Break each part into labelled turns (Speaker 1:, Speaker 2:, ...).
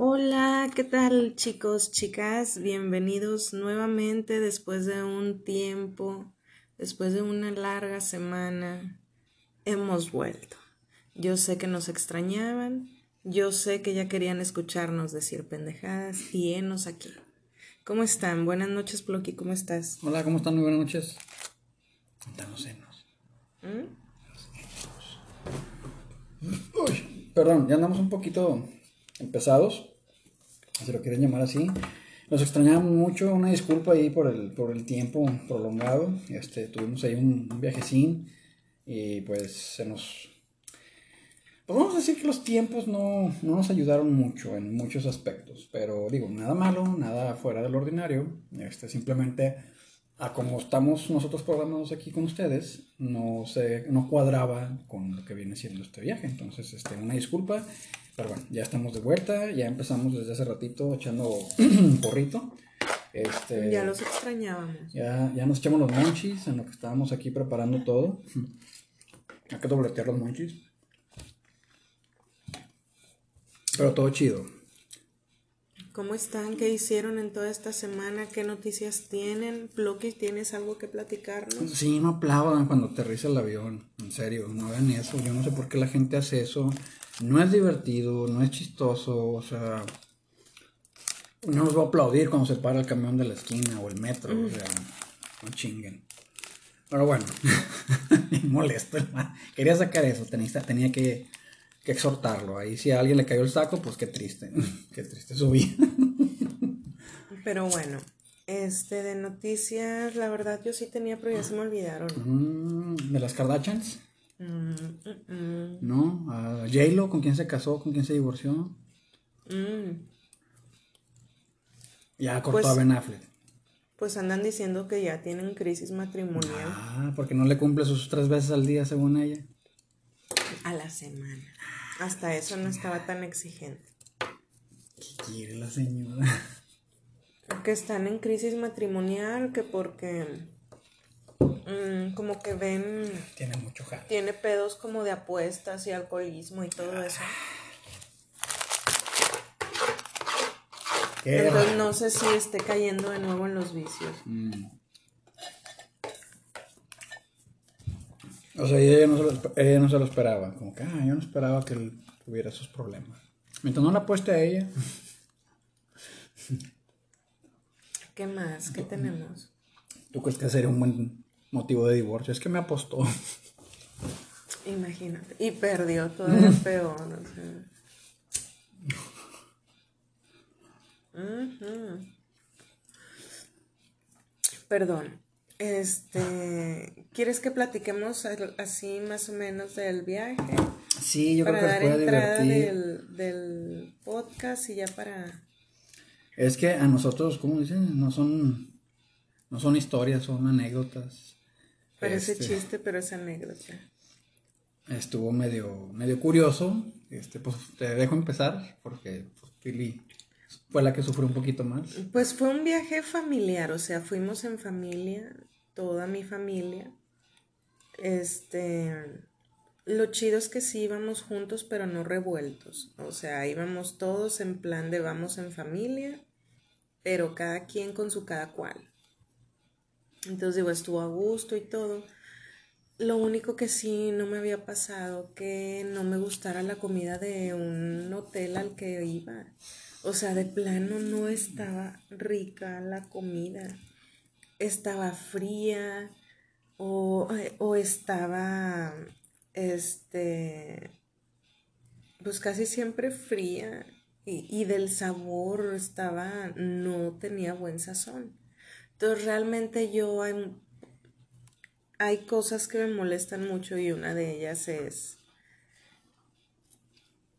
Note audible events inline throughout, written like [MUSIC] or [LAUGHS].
Speaker 1: Hola, ¿qué tal chicos, chicas? Bienvenidos nuevamente después de un tiempo, después de una larga semana. Hemos vuelto. Yo sé que nos extrañaban, yo sé que ya querían escucharnos decir pendejadas y enos aquí. ¿Cómo están? Buenas noches, Ploqui, ¿cómo estás?
Speaker 2: Hola, ¿cómo están? Muy buenas noches. Danos senos.
Speaker 1: ¿Mm?
Speaker 2: Uy, perdón, ya andamos un poquito empezados, si lo quieren llamar así. Nos extrañamos mucho, una disculpa ahí por el, por el tiempo prolongado. Este, tuvimos ahí un, un viajecín y pues se nos... Pues vamos a decir que los tiempos no, no nos ayudaron mucho en muchos aspectos, pero digo, nada malo, nada fuera del ordinario. Este, simplemente a como estamos nosotros programados aquí con ustedes, no se, no cuadraba con lo que viene siendo este viaje. Entonces, este, una disculpa, pero bueno, ya estamos de vuelta, ya empezamos desde hace ratito echando [CLEARS THROAT] porrito. Este,
Speaker 1: Ya los extrañábamos.
Speaker 2: ya, ya nos echamos los monchis en lo que estábamos aquí preparando todo. [CLEARS THROAT] Hay que dobletear los monchis. Pero todo chido.
Speaker 1: ¿Cómo están? ¿Qué hicieron en toda esta semana? ¿Qué noticias tienen? Ploqui, ¿tienes algo que platicarnos?
Speaker 2: Sí, no aplaudan cuando aterriza el avión. En serio, no hagan eso. Yo no sé por qué la gente hace eso. No es divertido, no es chistoso. O sea, no nos va a aplaudir cuando se para el camión de la esquina o el metro. O sea, no chinguen. Pero bueno, [LAUGHS] me molesto. hermano. Quería sacar eso, tenía, tenía que, que exhortarlo. Ahí si a alguien le cayó el saco, pues qué triste. [LAUGHS] qué triste su vida.
Speaker 1: Pero bueno, este de noticias, la verdad yo sí tenía, pero ya se me olvidaron.
Speaker 2: Mm, ¿De las Kardashians?
Speaker 1: Mm, mm, mm,
Speaker 2: ¿No? ¿A J-Lo con quién se casó? ¿Con quién se divorció?
Speaker 1: mm.
Speaker 2: Ya cortó
Speaker 1: Pues-
Speaker 2: a Ben Affleck.
Speaker 1: Pues andan diciendo que ya tienen crisis matrimonial
Speaker 2: Ah, porque no le cumple sus tres veces al día, según ella.
Speaker 1: a la semana. Hasta eso no estaba tan exigente.
Speaker 2: ¿Qué quiere la señora?
Speaker 1: Que están en crisis matrimonial, que porque mm, como que ven,
Speaker 2: Tiene mucho jale.
Speaker 1: tiene pedos como de apuestas y alcoholismo y todo eso.
Speaker 2: Qué
Speaker 1: Entonces
Speaker 2: raro.
Speaker 1: no sé si esté cayendo de nuevo en los vicios.
Speaker 2: Mm. O sea, ella no, se lo, ella no se lo esperaba. Como que, ah, yo no esperaba que él tuviera esos problemas. Mientras no la apueste a ella.
Speaker 1: ¿Qué más? ¿Qué tenemos?
Speaker 2: ¿Tú crees que sería un buen motivo de divorcio? Es que me apostó.
Speaker 1: Imagínate. Y perdió todavía [LAUGHS] peor. o sea. Ujú. Perdón. Este, ¿quieres que platiquemos así más o menos del viaje?
Speaker 2: Sí, yo
Speaker 1: para
Speaker 2: creo que
Speaker 1: dar
Speaker 2: puede
Speaker 1: entrada del, del podcast y ya para...
Speaker 2: Es que a nosotros, ¿cómo dicen? No son, no son historias, son anécdotas.
Speaker 1: Parece
Speaker 2: Este,
Speaker 1: chiste, pero es anécdota.
Speaker 2: Estuvo medio, medio curioso. Este, pues te dejo empezar porque pues, Pili fue la que sufrió un poquito más.
Speaker 1: Pues fue un viaje familiar, o sea, fuimos en familia, toda mi familia. Este, lo chido es que sí íbamos juntos, pero no revueltos. O sea, íbamos todos en plan de vamos en familia, pero cada quien con su cada cual. Entonces digo, estuvo a gusto y todo. Lo único que sí no me había pasado, que no me gustara la comida de un hotel al que iba. O sea, de plano no estaba rica la comida. Estaba fría o, o estaba, este, pues casi siempre fría y, y del sabor estaba, no tenía buen sazón. Entonces realmente yo hay, hay cosas que me molestan mucho y una de ellas es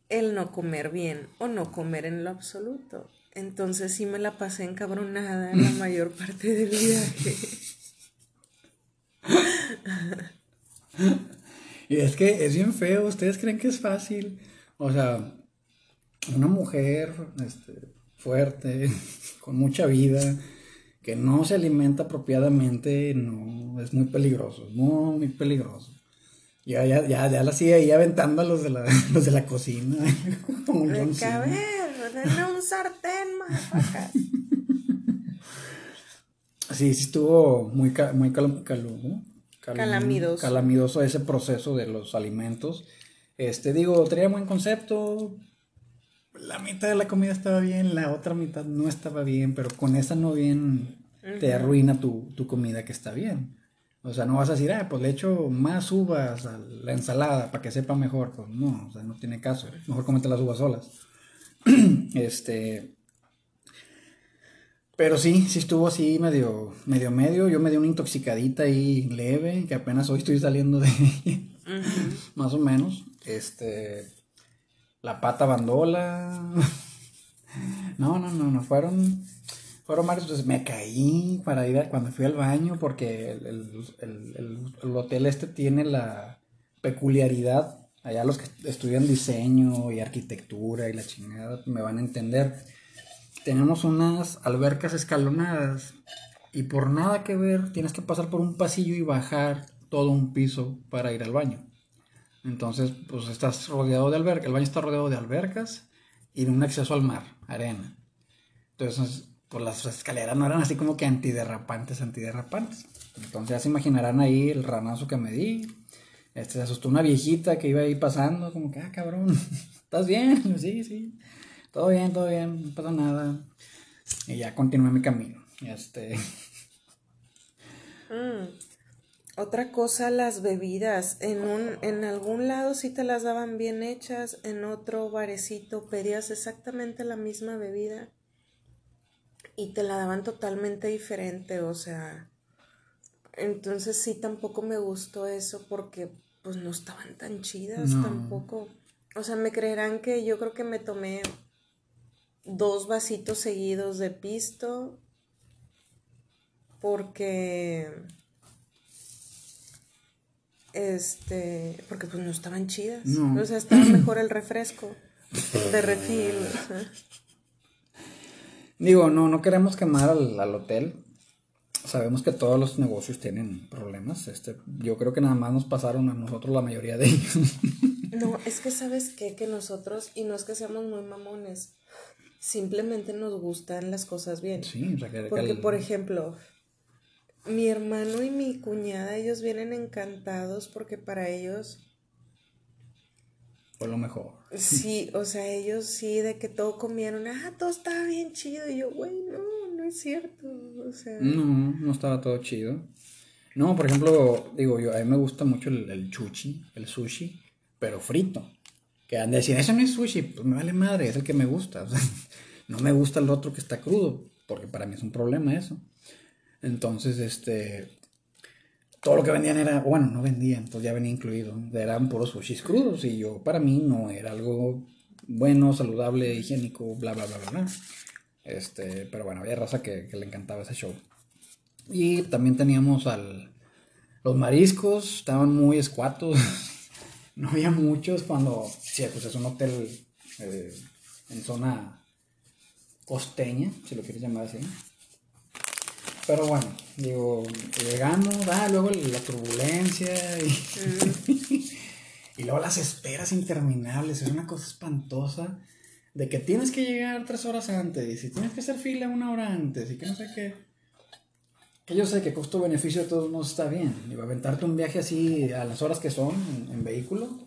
Speaker 1: el no comer bien o no comer en lo absoluto. Entonces sí me la pasé encabronada la mayor parte del viaje.
Speaker 2: Y es que es bien feo, ustedes creen que es fácil. O sea, una mujer este, fuerte, [LAUGHS] con mucha vida, que no se alimenta apropiadamente, no, es muy peligroso, muy, muy peligroso. Ya, ya, ya, ya la sigue ahí aventando a los de la, [LAUGHS] los de la cocina. [LAUGHS] Como John Cena.
Speaker 1: ver, denme un sartén, motherfucker. [LAUGHS]
Speaker 2: Sí, sí estuvo muy, muy calu- ¿cómo? Calam-
Speaker 1: Calamidoso.
Speaker 2: calamidoso ese proceso de los alimentos. Este, digo, traía buen concepto. La mitad de la comida estaba bien, la otra mitad no estaba bien, pero con esa no bien te arruina tu, tu comida que está bien. O sea, no vas a decir, ah, pues le echo más uvas a la ensalada para que sepa mejor. Pues no, o sea, no tiene caso. Mejor comete las uvas solas. [CLEARS THROAT] este. Pero sí, sí estuvo así medio, medio, medio. Yo me di una intoxicadita ahí leve, que apenas hoy estoy saliendo de ella, [LAUGHS] más o menos. Este, la pata bandola. [LAUGHS] No, no, no, no, fueron, fueron varios, pues me caí para ir a- cuando fui al baño, porque el- el- el- el hotel este tiene la peculiaridad, allá los que estudian diseño y arquitectura y la chingada me van a entender tenemos unas albercas escalonadas y por nada que ver tienes que pasar por un pasillo y bajar todo un piso para ir al baño. Entonces, pues estás rodeado de albercas, el baño está rodeado de albercas y de un acceso al mar, arena. Entonces, pues las escaleras no eran así como que antiderrapantes, antiderrapantes. Entonces ya se imaginarán ahí el ranazo que me di. Este, se asustó una viejita que iba ahí pasando, como que, ah, cabrón, [LAUGHS] ¿estás bien? [LAUGHS] Sí, sí, todo bien, todo bien, no pasa nada. Y ya continué mi camino. Este,
Speaker 1: Mm. Otra cosa, las bebidas. En un, en algún lado sí te las daban bien hechas, en otro barecito pedías exactamente la misma bebida y te la daban totalmente diferente, o sea, entonces sí tampoco me gustó eso porque pues no estaban tan chidas
Speaker 2: No.
Speaker 1: tampoco. O sea, me creerán que yo creo que me tomé dos vasitos seguidos de pisto porque este porque pues no estaban chidas
Speaker 2: No.
Speaker 1: o sea estaba mejor el refresco de refil o sea.
Speaker 2: digo, no, no queremos quemar al, al hotel. Sabemos que todos los negocios tienen problemas. Este, yo creo que nada más nos pasaron a nosotros la mayoría de ellos.
Speaker 1: no es que sabes qué que nosotros y no es que seamos muy mamones simplemente nos gustan las cosas bien
Speaker 2: sí, o sea, que, que
Speaker 1: Porque,
Speaker 2: el-
Speaker 1: por ejemplo, mi hermano y mi cuñada, ellos vienen encantados porque para ellos,
Speaker 2: fue lo mejor.
Speaker 1: sí, [LAUGHS] o sea, ellos sí, de que todo comieron, ah, todo estaba bien chido. Y yo, güey, no, no es cierto. O sea,
Speaker 2: No, no estaba todo chido. No, por ejemplo, digo yo, a mí me gusta mucho el, el chuchi, el sushi, pero frito. Que han de decir, eso no es sushi, pues me vale madre, es el que me gusta. O [LAUGHS] sea, no me gusta el otro que está crudo, porque para mí es un problema eso. Entonces, este, todo lo que vendían era, bueno, no vendían, pues ya venía incluido, eran puros sushis crudos y yo, para mí no era algo bueno, saludable, higiénico, bla, bla, bla, bla, bla. Este, pero bueno, había raza que, le encantaba ese show. Y también teníamos al, los mariscos, estaban muy escuatos, [LAUGHS] no había muchos cuando, sí, pues es un hotel eh, en zona costeña, si lo quieres llamar así. Pero bueno, digo, llegamos, ah, luego la turbulencia y, [LAUGHS] y luego las esperas interminables, es una cosa espantosa de que tienes que llegar tres horas antes y tienes que hacer fila una hora antes y que no sé qué. Que yo sé que costo-beneficio de todos modos está bien. Digo, aventarte un viaje así a las horas que son en, en vehículo,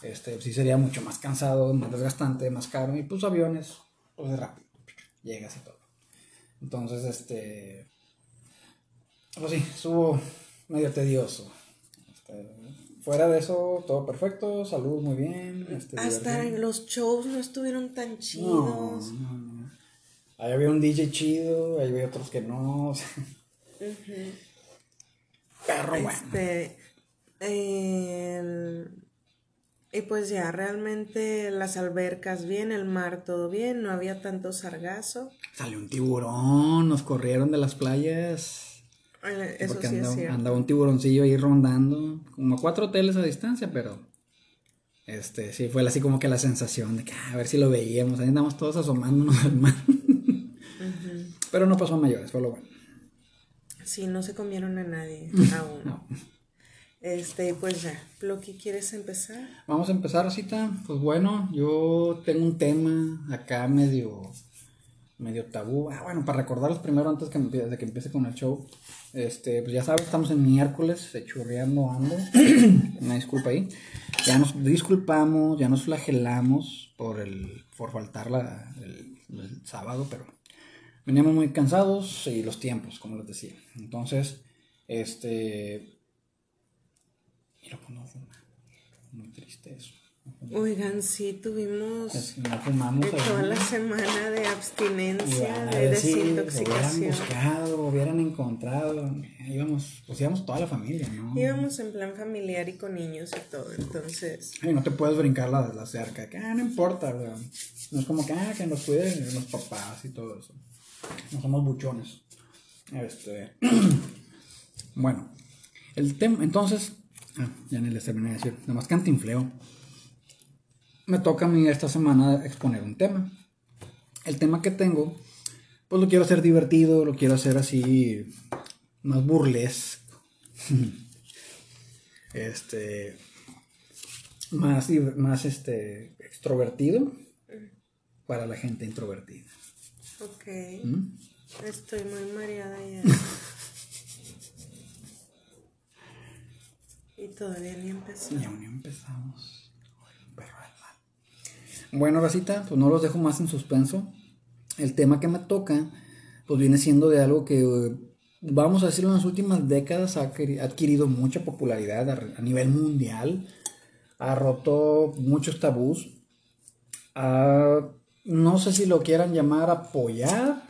Speaker 2: este, sí sería mucho más cansado, más desgastante, más caro. Y pues aviones, pues de rápido, llegas y todo. Entonces, este, pues sí, estuvo medio tedioso. Este, fuera de eso, todo perfecto, salud muy bien. Este,
Speaker 1: hasta
Speaker 2: divertido.
Speaker 1: los shows no estuvieron tan
Speaker 2: No,
Speaker 1: chidos.
Speaker 2: no, no. Ahí había un DJ chido, ahí había otros que no. [LAUGHS] o sea, bueno.
Speaker 1: Este, el- y pues ya, realmente las albercas bien, el mar todo bien, no había tanto sargazo.
Speaker 2: Salió un tiburón, nos corrieron de las playas.
Speaker 1: Eh, Eso
Speaker 2: porque
Speaker 1: sí
Speaker 2: andaba,
Speaker 1: es cierto.
Speaker 2: andaba un tiburoncillo ahí rondando, como a cuatro hoteles a distancia, pero este sí fue así como que la sensación de que ah, a ver si lo veíamos, ahí andamos todos asomándonos [LAUGHS] al mar. Pero no pasó a mayores, fue lo bueno.
Speaker 1: Sí, no se comieron a nadie [LAUGHS] aún.
Speaker 2: No.
Speaker 1: Este, pues ya, Ploqui, ¿quieres empezar?
Speaker 2: Vamos a empezar, Rosita. Pues bueno, yo tengo un tema acá medio, medio tabú. Ah, bueno, para recordarles primero antes que de que empiece con el show. Este, pues ya sabes, estamos en miércoles, churreando ando. [CLEARS THROAT] Una disculpa ahí. Ya nos disculpamos, ya nos flagelamos por el, por faltar la, el, el sábado, pero veníamos muy cansados y los tiempos, como les decía. Entonces, este, no. Muy triste eso.
Speaker 1: Oigan, sí, tuvimos
Speaker 2: no fumamos.
Speaker 1: eh, toda la semana de abstinencia, de
Speaker 2: decir, Hubieran
Speaker 1: desintoxicación.
Speaker 2: buscado, hubieran encontrado. Íbamos, pues íbamos toda la familia, ¿no?
Speaker 1: Íbamos en plan familiar y con niños y todo, entonces...
Speaker 2: Y no te puedes brincar la, la cerca, que ah, no importa, güey. No es como que, ah, que nos cuiden los papás y todo eso. No somos buchones. Este. [CLEARS THROAT] bueno, el tema, entonces, ah, ya ni les terminé de decir, nada más cantinfleo. Me toca a mí esta semana exponer un tema. El tema que tengo, pues lo quiero hacer divertido, lo quiero hacer así, más burlesco. [LAUGHS] este más, más este, extrovertido para la gente introvertida.
Speaker 1: Ok,
Speaker 2: ¿Mm?
Speaker 1: estoy muy mareada ya. [LAUGHS] y todavía ni empezó.
Speaker 2: Y aún ni empezamos. Ay, perro del mal. Bueno, Racita, pues no los dejo más en suspenso. El tema que me toca, pues viene siendo de algo que, eh, vamos a decirlo, en las últimas décadas ha adquiri- ha adquirido mucha popularidad a, nivel mundial. Ha roto muchos tabús. No sé si lo quieran llamar apoyar,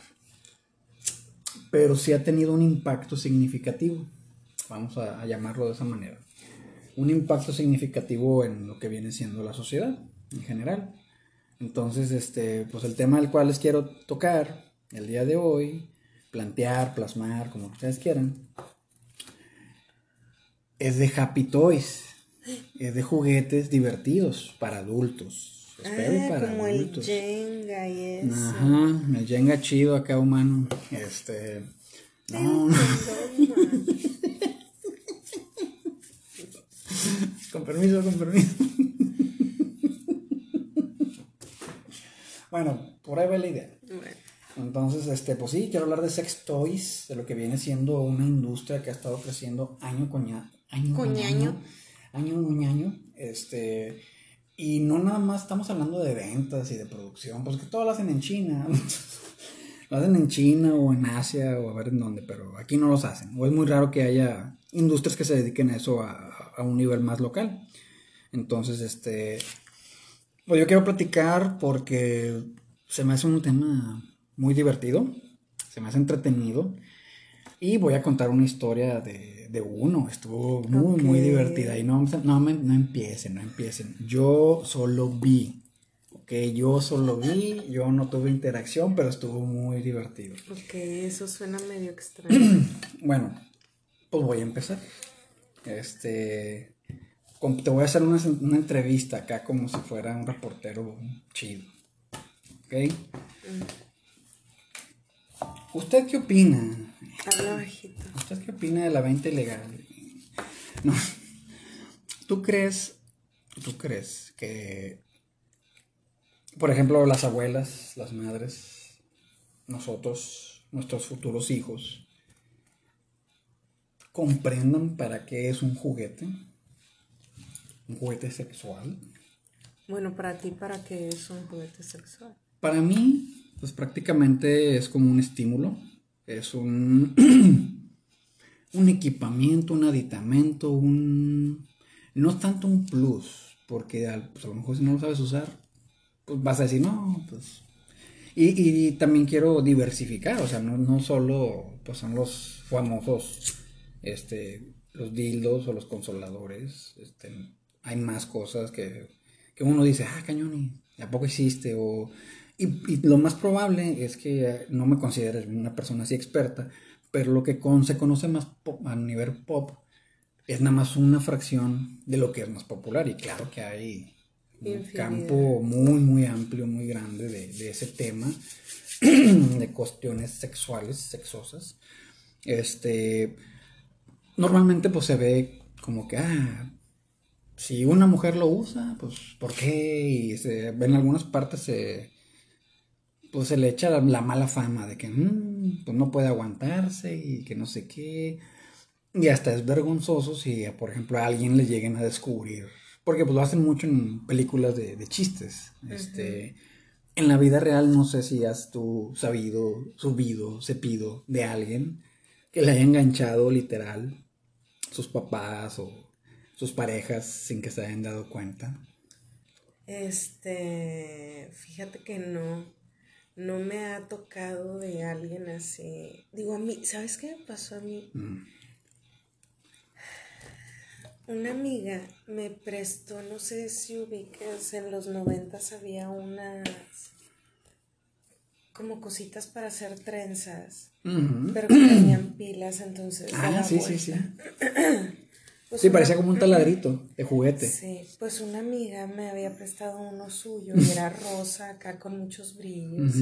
Speaker 2: pero sí ha tenido un impacto significativo. Vamos a llamarlo de esa manera. Un impacto significativo en lo que viene siendo la sociedad en general. Entonces, este, pues el tema del cual les quiero tocar el día de hoy, plantear, plasmar, como ustedes quieran, es de Happy Toys. Es de juguetes divertidos para adultos. Espero
Speaker 1: Ah,
Speaker 2: para
Speaker 1: como
Speaker 2: adultos.
Speaker 1: el Jenga y eso.
Speaker 2: Ajá, el Jenga chido acá humano. Este. No, no. [LAUGHS] Con permiso, con permiso. Bueno, por ahí va la idea.
Speaker 1: Bueno,
Speaker 2: Entonces, este, pues sí, quiero hablar de sex toys, de lo que viene siendo una industria que ha estado creciendo año con año. Año con año. Año. Este. Y no nada más estamos hablando de ventas y de producción, pues que todo lo hacen en China. [LAUGHS] lo hacen en China o en Asia o a ver en dónde, pero aquí no los hacen. O es muy raro que haya industrias que se dediquen a eso a, a un nivel más local. Entonces, este. Pues yo quiero platicar porque se me hace un tema muy divertido, se me hace entretenido y voy a contar una historia de, de uno. Estuvo muy, muy divertida y no, no, me- no empiecen, no empiecen. Yo solo vi, ok, yo solo vi, yo no tuve interacción, pero estuvo muy divertido.
Speaker 1: ok, eso suena medio extraño. [CLEARS THROAT]
Speaker 2: Bueno, pues voy a empezar. Este. Te voy a hacer una, una entrevista acá como si fuera un reportero chido. ¿Ok? ¿Usted qué opina?
Speaker 1: Habla bajito.
Speaker 2: ¿Usted qué opina de la venta ilegal? No. ¿Tú crees, tú crees que, por ejemplo, las abuelas, las madres, nosotros, nuestros futuros hijos, comprendan para qué es un juguete? ¿Un juguete sexual?
Speaker 1: Bueno, para ti, ¿para qué es un juguete sexual?
Speaker 2: Para mí, pues prácticamente es como un estímulo, es un, [CLEARS THROAT] un equipamiento, un aditamento, un... No tanto un plus, porque al- pues, a lo mejor si no lo sabes usar, pues vas a decir, no, pues... Y, y también quiero diversificar, o sea, no, no solo pues son los famosos, este, los dildos o los consoladores, este, hay más cosas que, que uno dice, ah, cañón, ¿y a poco existe? O, y, y lo más probable es que eh, no me considere una persona así experta, pero lo que con- se conoce más pop- a nivel pop es nada más una fracción de lo que es más popular. Y claro que hay un campo muy, muy amplio, muy grande de, de ese tema, [CLEARS THROAT] de cuestiones sexuales, sexosas. Este, normalmente pues se ve como que, ah, si una mujer lo usa, pues, ¿por qué? Y se, en algunas partes se, pues se le echa la, mala fama de que, mm, pues no puede aguantarse y que no sé qué. Y hasta es vergonzoso si, por ejemplo, a alguien le lleguen a descubrir. Porque pues lo hacen mucho en películas de, chistes. Este, en la vida real no sé si has tú sabido, subido, cepido de alguien que le haya enganchado literal sus papás o sus parejas sin que se hayan dado cuenta.
Speaker 1: Este, fíjate que no, no me ha tocado de alguien así. Digo, a mí, ¿sabes qué me pasó a mí? Mm. Una amiga me prestó, no sé si ubicas, en los noventas había unas como cositas para hacer trenzas, pero que tenían pilas, entonces.
Speaker 2: Ah, sí, sí, sí, pues sí, parecía como un taladrito de juguete.
Speaker 1: Sí, pues una amiga me había prestado uno suyo y [LAUGHS] era rosa acá con muchos brillos.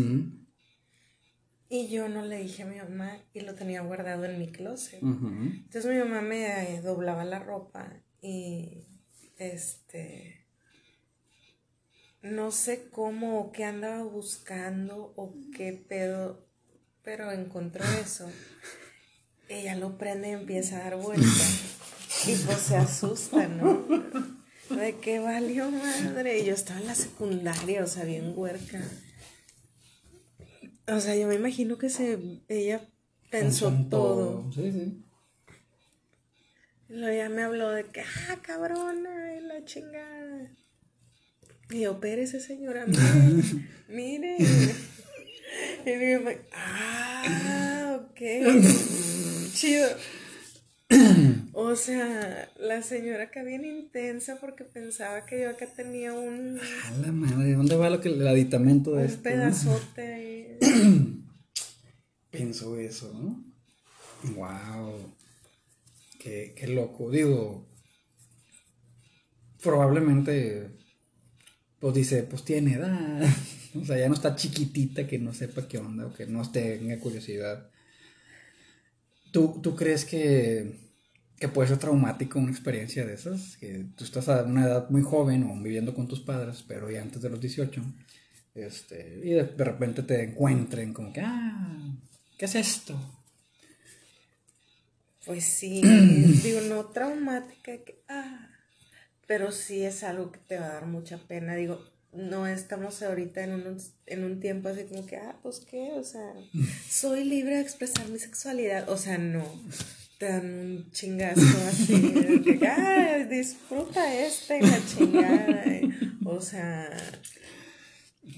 Speaker 1: Y yo no le dije a mi mamá y lo tenía guardado en mi closet. Entonces mi mamá me eh, doblaba la ropa y este no sé cómo o qué andaba buscando o qué pedo, pero encontró eso. [LAUGHS] Ella lo prende y empieza a dar vueltas. Y pues se asusta, ¿no? De qué valió madre. Y yo estaba en la secundaria, o sea, bien huerca. O sea, yo me imagino que se, ella pensó todo. Sí, sí. Luego ya me habló de que, ah, cabrona, y la chingada. Y yo, ese señora, mire, mire. Y mamá, ah, ok, [CLEARS THROAT] chido. O sea, la señora que bien intensa porque pensaba que yo acá tenía un.
Speaker 2: Ah, la madre, ¿dónde va lo que, el aditamento de
Speaker 1: un Un pedazote ahí. [CLEARS THROAT]
Speaker 2: Pensó eso, ¿no? Wow. Qué, qué loco. Digo, probablemente, pues dice, pues tiene edad. [LAUGHS] o sea, ya no está chiquitita que no sepa qué onda o que no tenga curiosidad. ¿Tú, tú crees que que puede ser traumático una experiencia de esas, que tú estás a una edad muy joven o viviendo con tus padres, pero ya antes de los 18, este, y de, repente te encuentren como que, ah, ¿qué es esto?
Speaker 1: Pues sí, digo, no traumática, ah, pero sí es algo que te va a dar mucha pena, digo, no estamos ahorita en un, en un tiempo así como que, ah, pues qué, o sea, soy libre de expresar mi sexualidad, o sea, no te dan un chingazo así, de que, [LAUGHS] disfruta este y la chingada. O sea.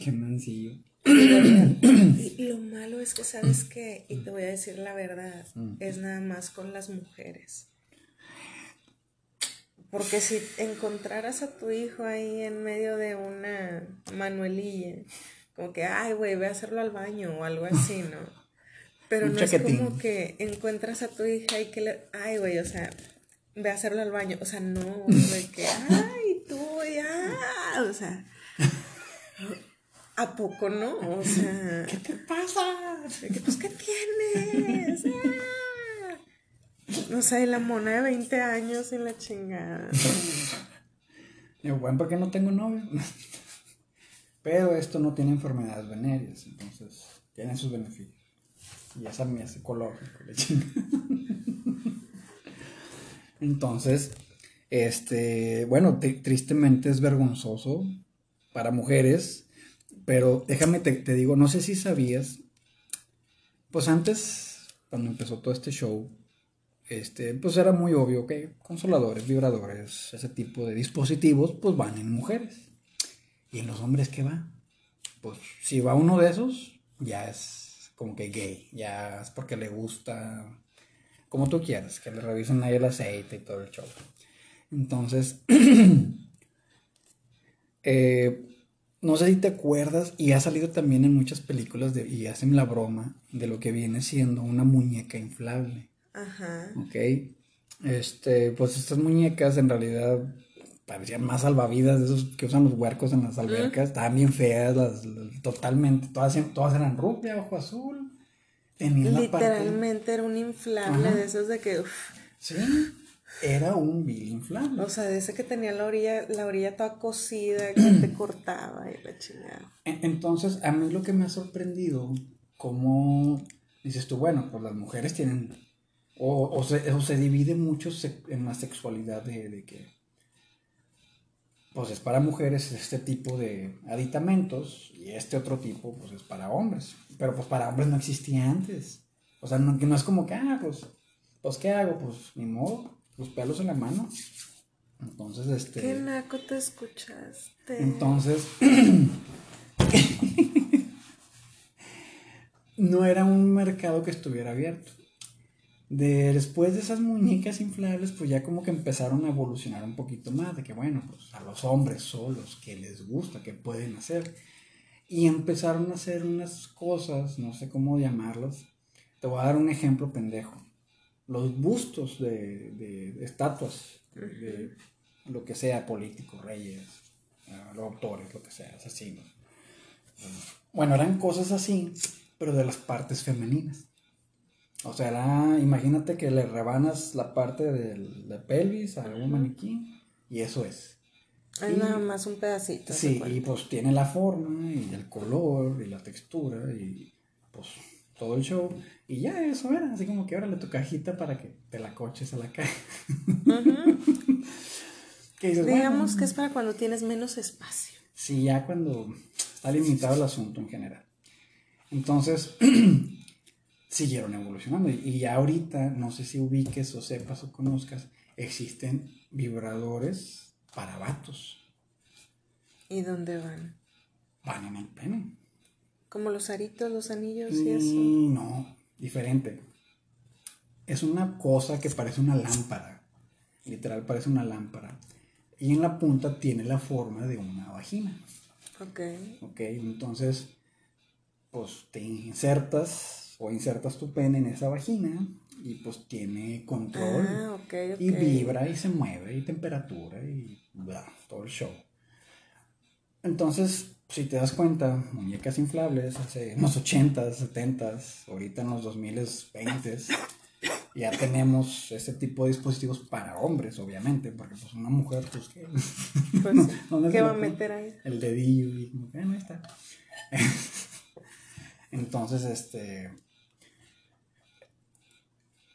Speaker 2: Qué mancillo.
Speaker 1: Y lo malo es que, ¿sabes qué? Y te voy a decir la verdad, mm. es nada más con las mujeres. Porque si encontraras a tu hijo ahí en medio de una manuelilla, como que, ay, güey, ve a hacerlo al baño o algo así, ¿no? Pero no es como que encuentras a tu hija y que le. Ay, güey, o sea, ve a hacerlo al baño. O sea, no, de que. Ay, tú, ya. O sea. ¿A poco no? O sea.
Speaker 2: ¿Qué te pasa?
Speaker 1: pues, ¿qué tienes? No sé, la mona de 20 años y la chingada. [LAUGHS]
Speaker 2: Yo, bueno, porque no tengo novio. [LAUGHS] Pero esto no tiene enfermedades venéreas, entonces tiene sus beneficios. Y esa me hace color. [LAUGHS] Entonces, este, bueno, tristemente es vergonzoso para mujeres, pero déjame te, te, digo, no sé si sabías, pues antes, cuando empezó todo este show, este, pues era muy obvio que consoladores, vibradores, ese tipo de dispositivos, pues van en mujeres. ¿Y en los hombres qué va? Pues si va uno de esos, ya es como que gay, ya es porque le gusta, como tú quieras, que le revisen ahí el aceite y todo el show. Entonces, [CLEARS THROAT] eh, no sé si te acuerdas, y ha salido también en muchas películas de, y hacen la broma de lo que viene siendo una muñeca inflable. Ajá. Ok. Este, pues estas muñecas en realidad parecían más salvavidas de esos que usan los huercos en las albercas. Estaban bien feas, totalmente. Todas, todas eran rubia, ojo azul.
Speaker 1: Literalmente era un inflable de esos de que.
Speaker 2: Sí. era un vil inflable.
Speaker 1: O sea, de ese que tenía la orilla, la orilla toda cocida, que te [CLEARS THROAT] cortaba y la chingada.
Speaker 2: Entonces, a mí lo que me ha sorprendido, como dices tú, bueno, pues las mujeres tienen, o, se, divide mucho en la sexualidad de, que, pues es para mujeres este tipo de aditamentos y este otro tipo, pues es para hombres. Pero pues para hombres no existía antes. O sea, no, que no es como que, ah, pues, pues, ¿qué hago? Pues, ni modo los pelos en la mano. Entonces, este.
Speaker 1: Qué naco te escuchaste.
Speaker 2: Entonces. [COUGHS] no era un mercado que estuviera abierto. De, después de esas muñecas inflables, pues ya como que empezaron a evolucionar un poquito más, de que bueno, pues a los hombres solos, que les gusta, que pueden hacer. Y empezaron a hacer unas cosas, no sé cómo llamarlas. Te voy a dar un ejemplo pendejo los bustos de, estatuas, de, lo que sea, políticos, reyes, uh, autores, lo que sea, asesinos. Bueno, eran cosas así, pero de las partes femeninas. O sea, imagínate que le rebanas la parte del, de pelvis a un maniquí y eso es.
Speaker 1: Es nada más un pedacito.
Speaker 2: Sí, y pues tiene la forma y el color y la textura y pues todo el show. Y ya eso era, así como que órale tu cajita para que te la coches a la caja. [LAUGHS]
Speaker 1: Digamos que es para cuando tienes menos espacio.
Speaker 2: Sí, ya cuando está limitado el asunto en general. Entonces, [CLEARS THROAT] siguieron evolucionando. Y ya ahorita, no sé si ubiques o sepas o conozcas, existen vibradores para vatos.
Speaker 1: ¿Y dónde van?
Speaker 2: Van en el pene.
Speaker 1: Como los aritos, los anillos y eso.
Speaker 2: Mm, no, diferente. Es una cosa que parece una lámpara. Literal parece una lámpara. Y en la punta tiene la forma de una vagina.
Speaker 1: Ok.
Speaker 2: Ok, entonces, pues te insertas o insertas tu pene en esa vagina y pues tiene control.
Speaker 1: Ah, okay,
Speaker 2: Y vibra y se mueve y temperatura y todo el show. Entonces, si te das cuenta, muñecas inflables hace unos 80s, 70s, ahorita en los 2020s, ya tenemos ese tipo de dispositivos para hombres, obviamente, porque pues una mujer, pues, [LAUGHS] ¿qué,
Speaker 1: pues, ¿qué va a meter ahí?
Speaker 2: El dedillo y como que, no está. Entonces, este...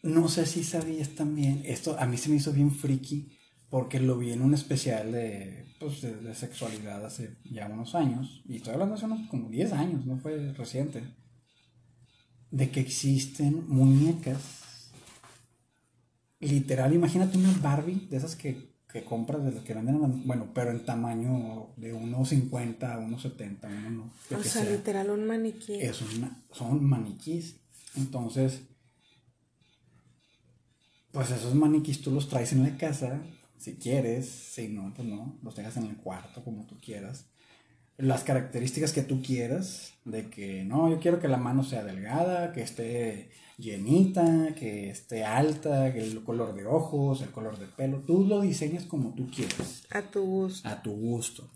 Speaker 2: No sé si sabías también, esto a mí se me hizo bien friki, porque lo vi en un especial de, pues, de, sexualidad hace ya unos años, y estoy hablando hace unos como 10 años, no fue reciente, de que existen muñecas, literal, imagínate una Barbie, de esas que, que compras, de las que venden, bueno, pero en tamaño de 1,50 a 1,70, uno,
Speaker 1: O sea, literal un maniquí.
Speaker 2: Es una, son maniquís, entonces... Pues esos maniquís tú los traes en la casa si quieres, si no, pues no, los dejas en el cuarto como tú quieras. Las características que tú quieras, de que no, yo quiero que la mano sea delgada, que esté llenita, que esté alta, que el color de ojos, el color de pelo, tú lo diseñas como tú quieras.
Speaker 1: A tu gusto.
Speaker 2: A tu gusto.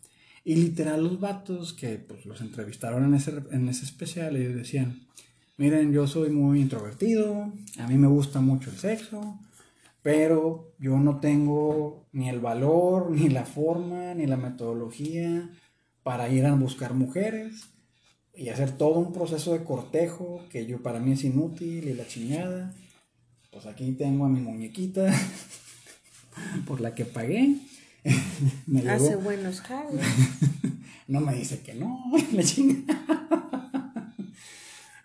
Speaker 2: Y literal los vatos que pues, los entrevistaron en ese, en ese especial, ellos decían, miren, yo soy muy introvertido, a mí me gusta mucho el sexo, pero yo no tengo ni el valor, ni la forma, ni la metodología para ir a buscar mujeres y hacer todo un proceso de cortejo que yo para mí es inútil y la chingada. Pues aquí tengo a mi muñequita [LAUGHS] por la que pagué. [LAUGHS]
Speaker 1: Hace buenos jales. [LAUGHS]
Speaker 2: no me dice que no, la chingada.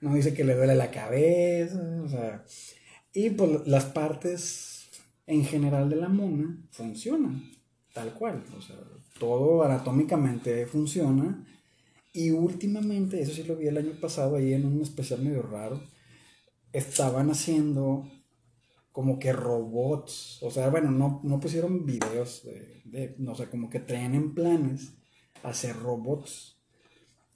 Speaker 2: no dice que le duele la cabeza, o sea, y pues las partes en general de la mona funciona, tal cual. O sea, todo anatómicamente funciona. Y últimamente, eso sí lo vi el año pasado ahí en un especial medio raro, estaban haciendo como que robots, o sea, bueno, no, no pusieron videos de, no sé, como que traen en planes hacer robots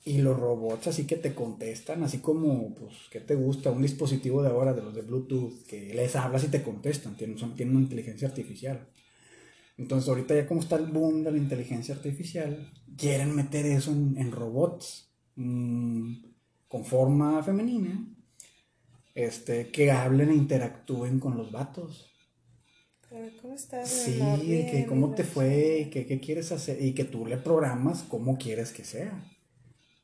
Speaker 2: y los robots así que te contestan, así como, pues, ¿qué te gusta? Un dispositivo de ahora, de los de Bluetooth, que les hablas y te contestan, tienen, tienen una inteligencia artificial. Entonces, ahorita ya como está el boom de la inteligencia artificial, quieren meter eso en, robots mm, con forma femenina, este, que hablen e interactúen con los vatos.
Speaker 1: ¿Cómo estás?
Speaker 2: Sí, que cómo te fue, que qué quieres hacer y que tú le programas cómo quieres que sea.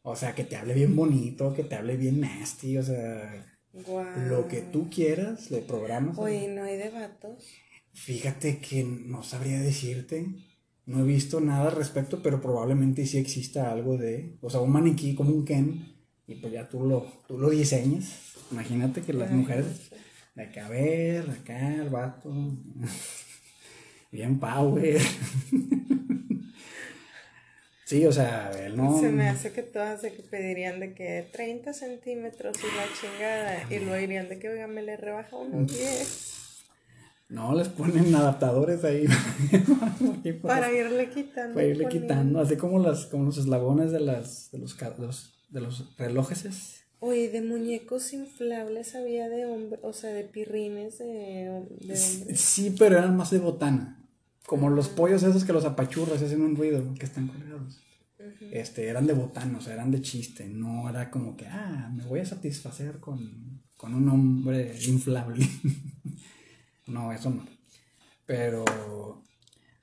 Speaker 2: O sea, que te hable bien bonito, que te hable bien nasty, o sea, lo que tú quieras, le programas.
Speaker 1: Oye, ¿no hay de vatos?
Speaker 2: Fíjate que no sabría decirte. No he visto nada al respecto, pero probablemente sí exista algo de, o sea, un maniquí como un Ken, y pues ya tú lo, tú lo diseñas. Imagínate que las mujeres, de acá a ver, acá el vato, [LAUGHS] bien power. [LAUGHS] Sí, o sea, él no.
Speaker 1: Se me hace que todas se pedirían de que 30 centímetros y la chingada. Y luego dirían de que, oiga, me le rebaja unos 10.
Speaker 2: No, les ponen adaptadores ahí. [LAUGHS]
Speaker 1: para irle quitando.
Speaker 2: Para irle quitando, así como, las, como los eslabones de, las, de, los, de los relojes.
Speaker 1: Oye, de muñecos inflables había de hombre, o sea, de pirrines de, de
Speaker 2: Sí, pero eran más de botana. Como los pollos esos que los apachurras y hacen un ruido, que están colgados. Este, eran de botana, o sea, eran de chiste. No era como que, ah, me voy a satisfacer con, con un hombre inflable. [LAUGHS] No, eso no. Pero,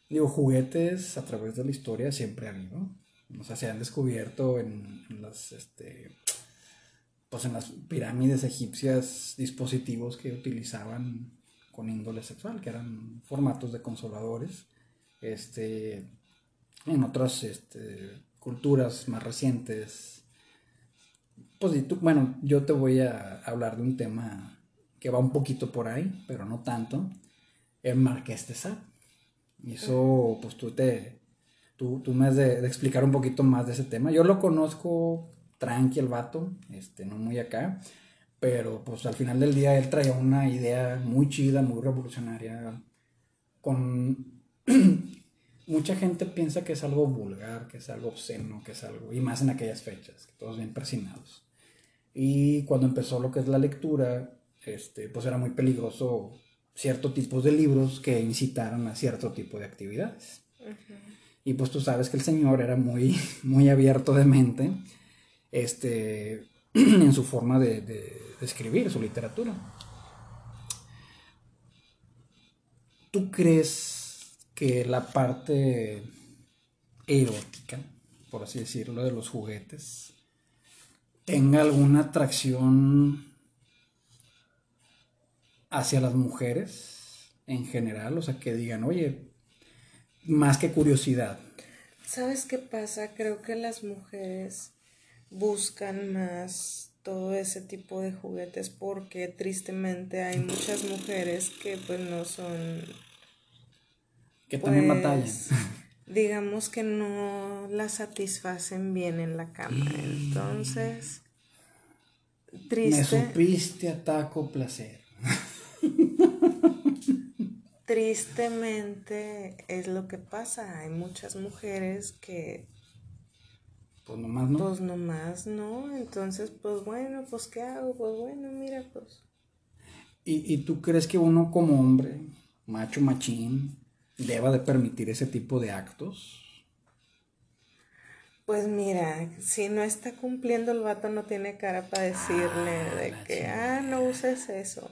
Speaker 2: digo, juguetes a través de la historia siempre ha habido. O sea, se han descubierto en, las, este, pues en las pirámides egipcias dispositivos que utilizaban con índole sexual, que eran formatos de consoladores. Este, en otras este, culturas más recientes, pues, bueno, yo te voy a hablar de un tema que va un poquito por ahí, pero no tanto, el Marqués de Sade. Y eso, pues tú te, tú, tú me has de, explicar un poquito más de ese tema. Yo lo conozco tranqui el vato, este, no muy acá, pero pues al final del día él traía una idea muy chida, muy revolucionaria, con... [CLEARS THROAT] Mucha gente piensa que es algo vulgar, que es algo obsceno, que es algo... Y más en aquellas fechas, todos bien persinados. Y cuando empezó lo que es la lectura, este, pues era muy peligroso ciertos tipos de libros que incitaran a cierto tipo de actividades. Y pues tú sabes que el señor era muy, [LAUGHS] muy abierto de mente este, [CLEARS THROAT] en su forma de, de, escribir su literatura. ¿Tú crees que la parte erótica, por así decirlo, de los juguetes, tenga alguna atracción hacia las mujeres en general, o sea, que digan, oye, más que curiosidad.
Speaker 1: ¿Sabes qué pasa? Creo que las mujeres buscan más todo ese tipo de juguetes porque tristemente hay muchas mujeres que pues no son
Speaker 2: que también pues, batallan. [LAUGHS]
Speaker 1: digamos que no la satisfacen bien en la cama. Entonces
Speaker 2: triste. me supiste ataco placer [LAUGHS]
Speaker 1: Tristemente es lo que pasa. Hay muchas mujeres que...
Speaker 2: Pues nomás no.
Speaker 1: Pues nomás no. Entonces, pues bueno, pues ¿qué hago? Pues bueno, mira, pues...
Speaker 2: ¿Y, y tú crees que uno como hombre, macho, machín, deba de permitir ese tipo de actos?
Speaker 1: Pues mira, si no está cumpliendo el vato no tiene cara para decirle ah, de que, ah, no uses eso.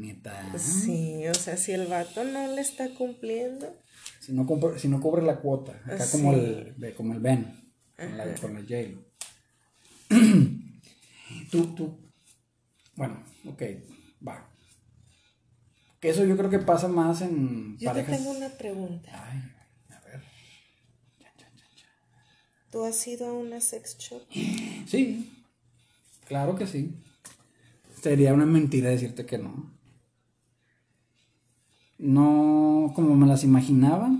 Speaker 2: Neta.
Speaker 1: Sí, o sea, si el vato no le está cumpliendo.
Speaker 2: Si no, si no cobre la cuota, acá como, el, como el Ben, con la, con la J. [CLEARS THROAT] tú, tú, bueno, ok, va. Que eso yo creo que pasa más en
Speaker 1: yo te tengo una pregunta.
Speaker 2: Ay, a ver.
Speaker 1: ¿Tú has ido a una sex shop?
Speaker 2: Sí, claro que sí. Sería una mentira decirte que no no como me las imaginaba,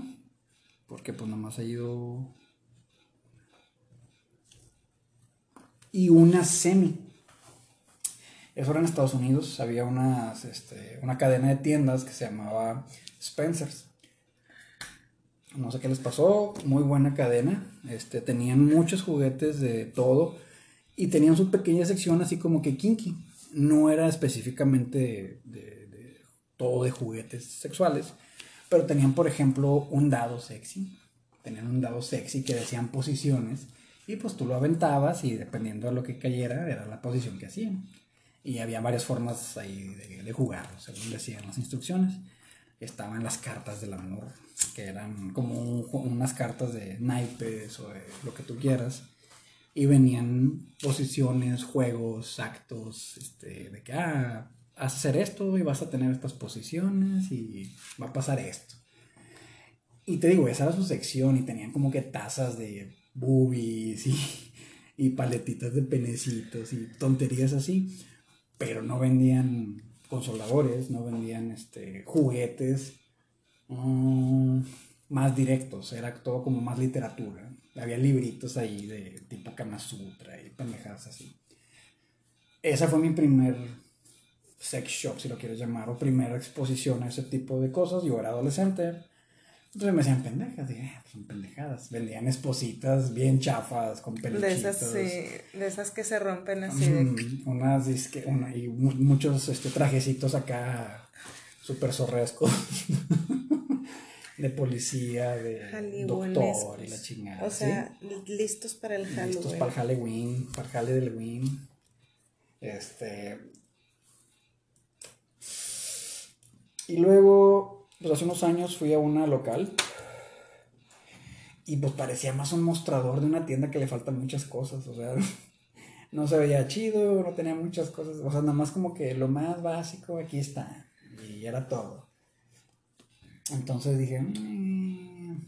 Speaker 2: porque pues nomás ha ido... Y una semi. Eso era en Estados Unidos, había unas, este, una cadena de tiendas que se llamaba Spencer's. No sé qué les pasó, muy buena cadena. Este, tenían muchos juguetes de todo y tenían su pequeña sección así como que kinky. No era específicamente de todo de juguetes sexuales, pero tenían, por ejemplo, un dado sexy. Tenían un dado sexy que decían posiciones y pues tú lo aventabas y dependiendo de lo que cayera era la posición que hacían. Y había varias formas ahí de, de jugar, según decían las instrucciones. estaban las cartas del amor, que eran como unas cartas de naipes o de lo que tú quieras. Y venían posiciones, juegos, actos, este, de que, ah, vas a hacer esto y vas a tener estas posiciones y va a pasar esto. Y te digo, esa era su sección y tenían como que tazas de boobies [LAUGHS] y, y paletitas de penecitos y tonterías así, pero no vendían consoladores, no vendían este, juguetes mm, más directos, era todo como más literatura. Había libritos ahí de tipo Kama Sutra y pendejadas así. Esa fue mi primer sex shop, si lo quieres llamar, o primera exposición a ese tipo de cosas. Yo era adolescente. Entonces me decían pendejas, dije, pues son pendejadas. Vendían espositas bien chafas, con peluchitos.
Speaker 1: De esas, sí, de esas que se rompen así de...
Speaker 2: Unas, disque, una, y muchos este, trajecitos acá súper sorrescos. [LAUGHS] de policía, de doctor y la chingada.
Speaker 1: O sea, listos para el Halloween.
Speaker 2: Listos para el Halloween, para el Halloween. Este, Y luego, pues hace unos años fui a una local y pues parecía más un mostrador de una tienda que le faltan muchas cosas, o sea, [LAUGHS] no se veía chido, no tenía muchas cosas, o sea, nada más como que lo más básico aquí está y era todo. Entonces dije, mm,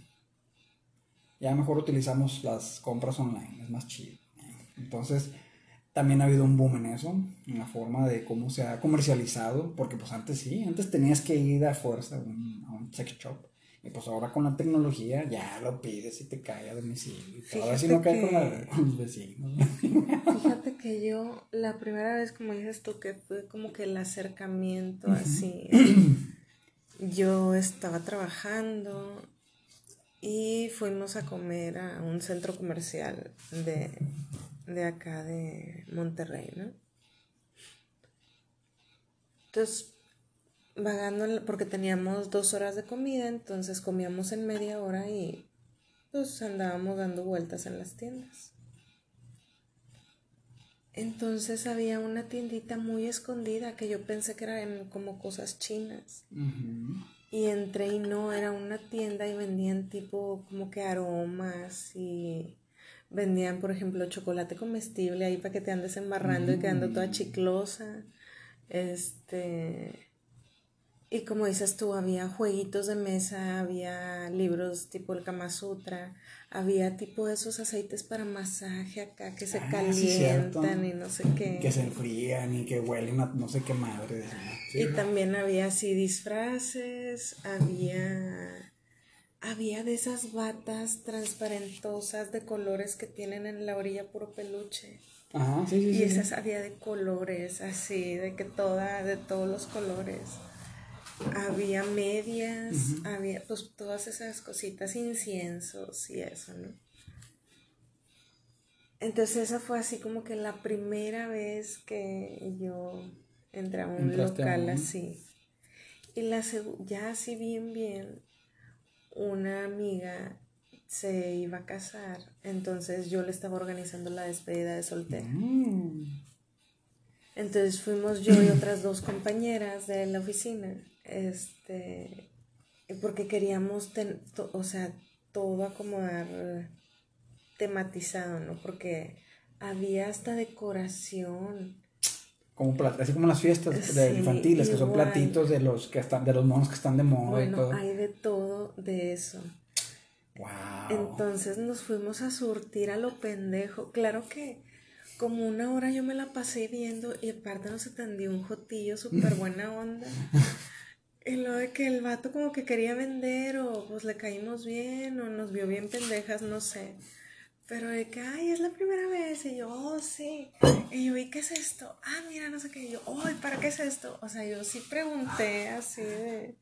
Speaker 2: ya mejor utilizamos las compras online, es más chido. Entonces, también ha habido un boom en eso, en la forma de cómo se ha comercializado, porque pues antes sí, antes tenías que ir a fuerza a un, sex shop. Y pues ahora con la tecnología ya lo pides y te cae a domicilio. Y todo así no cae [LAUGHS] con, los vecinos.
Speaker 1: Fíjate que yo, la primera vez, como dices tú, que fue como que el acercamiento así. [CLEARS THROAT] yo estaba trabajando y fuimos a comer a un centro comercial de de acá de Monterrey, ¿no? Entonces, vagando, porque teníamos dos horas de comida, entonces comíamos en media hora y pues andábamos dando vueltas en las tiendas. Entonces había una tiendita muy escondida que yo pensé que eran como cosas chinas. Y entré y no, era una tienda y vendían tipo como que aromas y vendían, por ejemplo, chocolate comestible ahí para que te andes embarrando y quedando toda mm. chiclosa. Este. Y como dices tú, había jueguitos de mesa, había libros tipo el Kama Sutra, había tipo esos aceites para masaje acá que se ah, calientan y no sé qué.
Speaker 2: Que se enfrían y que huelen a no sé qué madre.
Speaker 1: y también había así disfraces, había había de esas batas transparentosas de colores que tienen en la orilla puro peluche.
Speaker 2: Ajá, sí, sí,
Speaker 1: y esas había de colores, así, de que toda, de todos los colores. Había medias, había pues todas esas cositas, inciensos y eso, ¿no? Entonces esa fue así como que la primera vez que yo entré a un local así. Y la ya así bien, bien, una amiga se iba a casar, entonces yo le estaba organizando la despedida de soltera. Mm. Entonces fuimos yo y otras dos compañeras de la oficina, este, porque queríamos, o sea, todo acomodar tematizado, ¿no? Porque había hasta decoración
Speaker 2: como así como las fiestas de infantiles, que son platitos de los que están, de los monos que están de moda y todo.
Speaker 1: Hay de todo de eso.
Speaker 2: Wow.
Speaker 1: Entonces nos fuimos a surtir a lo pendejo. Claro que como una hora yo me la pasé viendo y aparte nos atendió un jotillo súper buena onda. [LAUGHS] y lo de que el vato como que quería vender o pues le caímos bien o nos vio bien pendejas, no sé. Pero de que, ay, es la primera vez. Y yo, oh, sí. Y yo, ¿y qué es esto? Ah, mira, no sé qué. Y yo, oh, ¿para qué es esto? O sea, yo sí pregunté así de.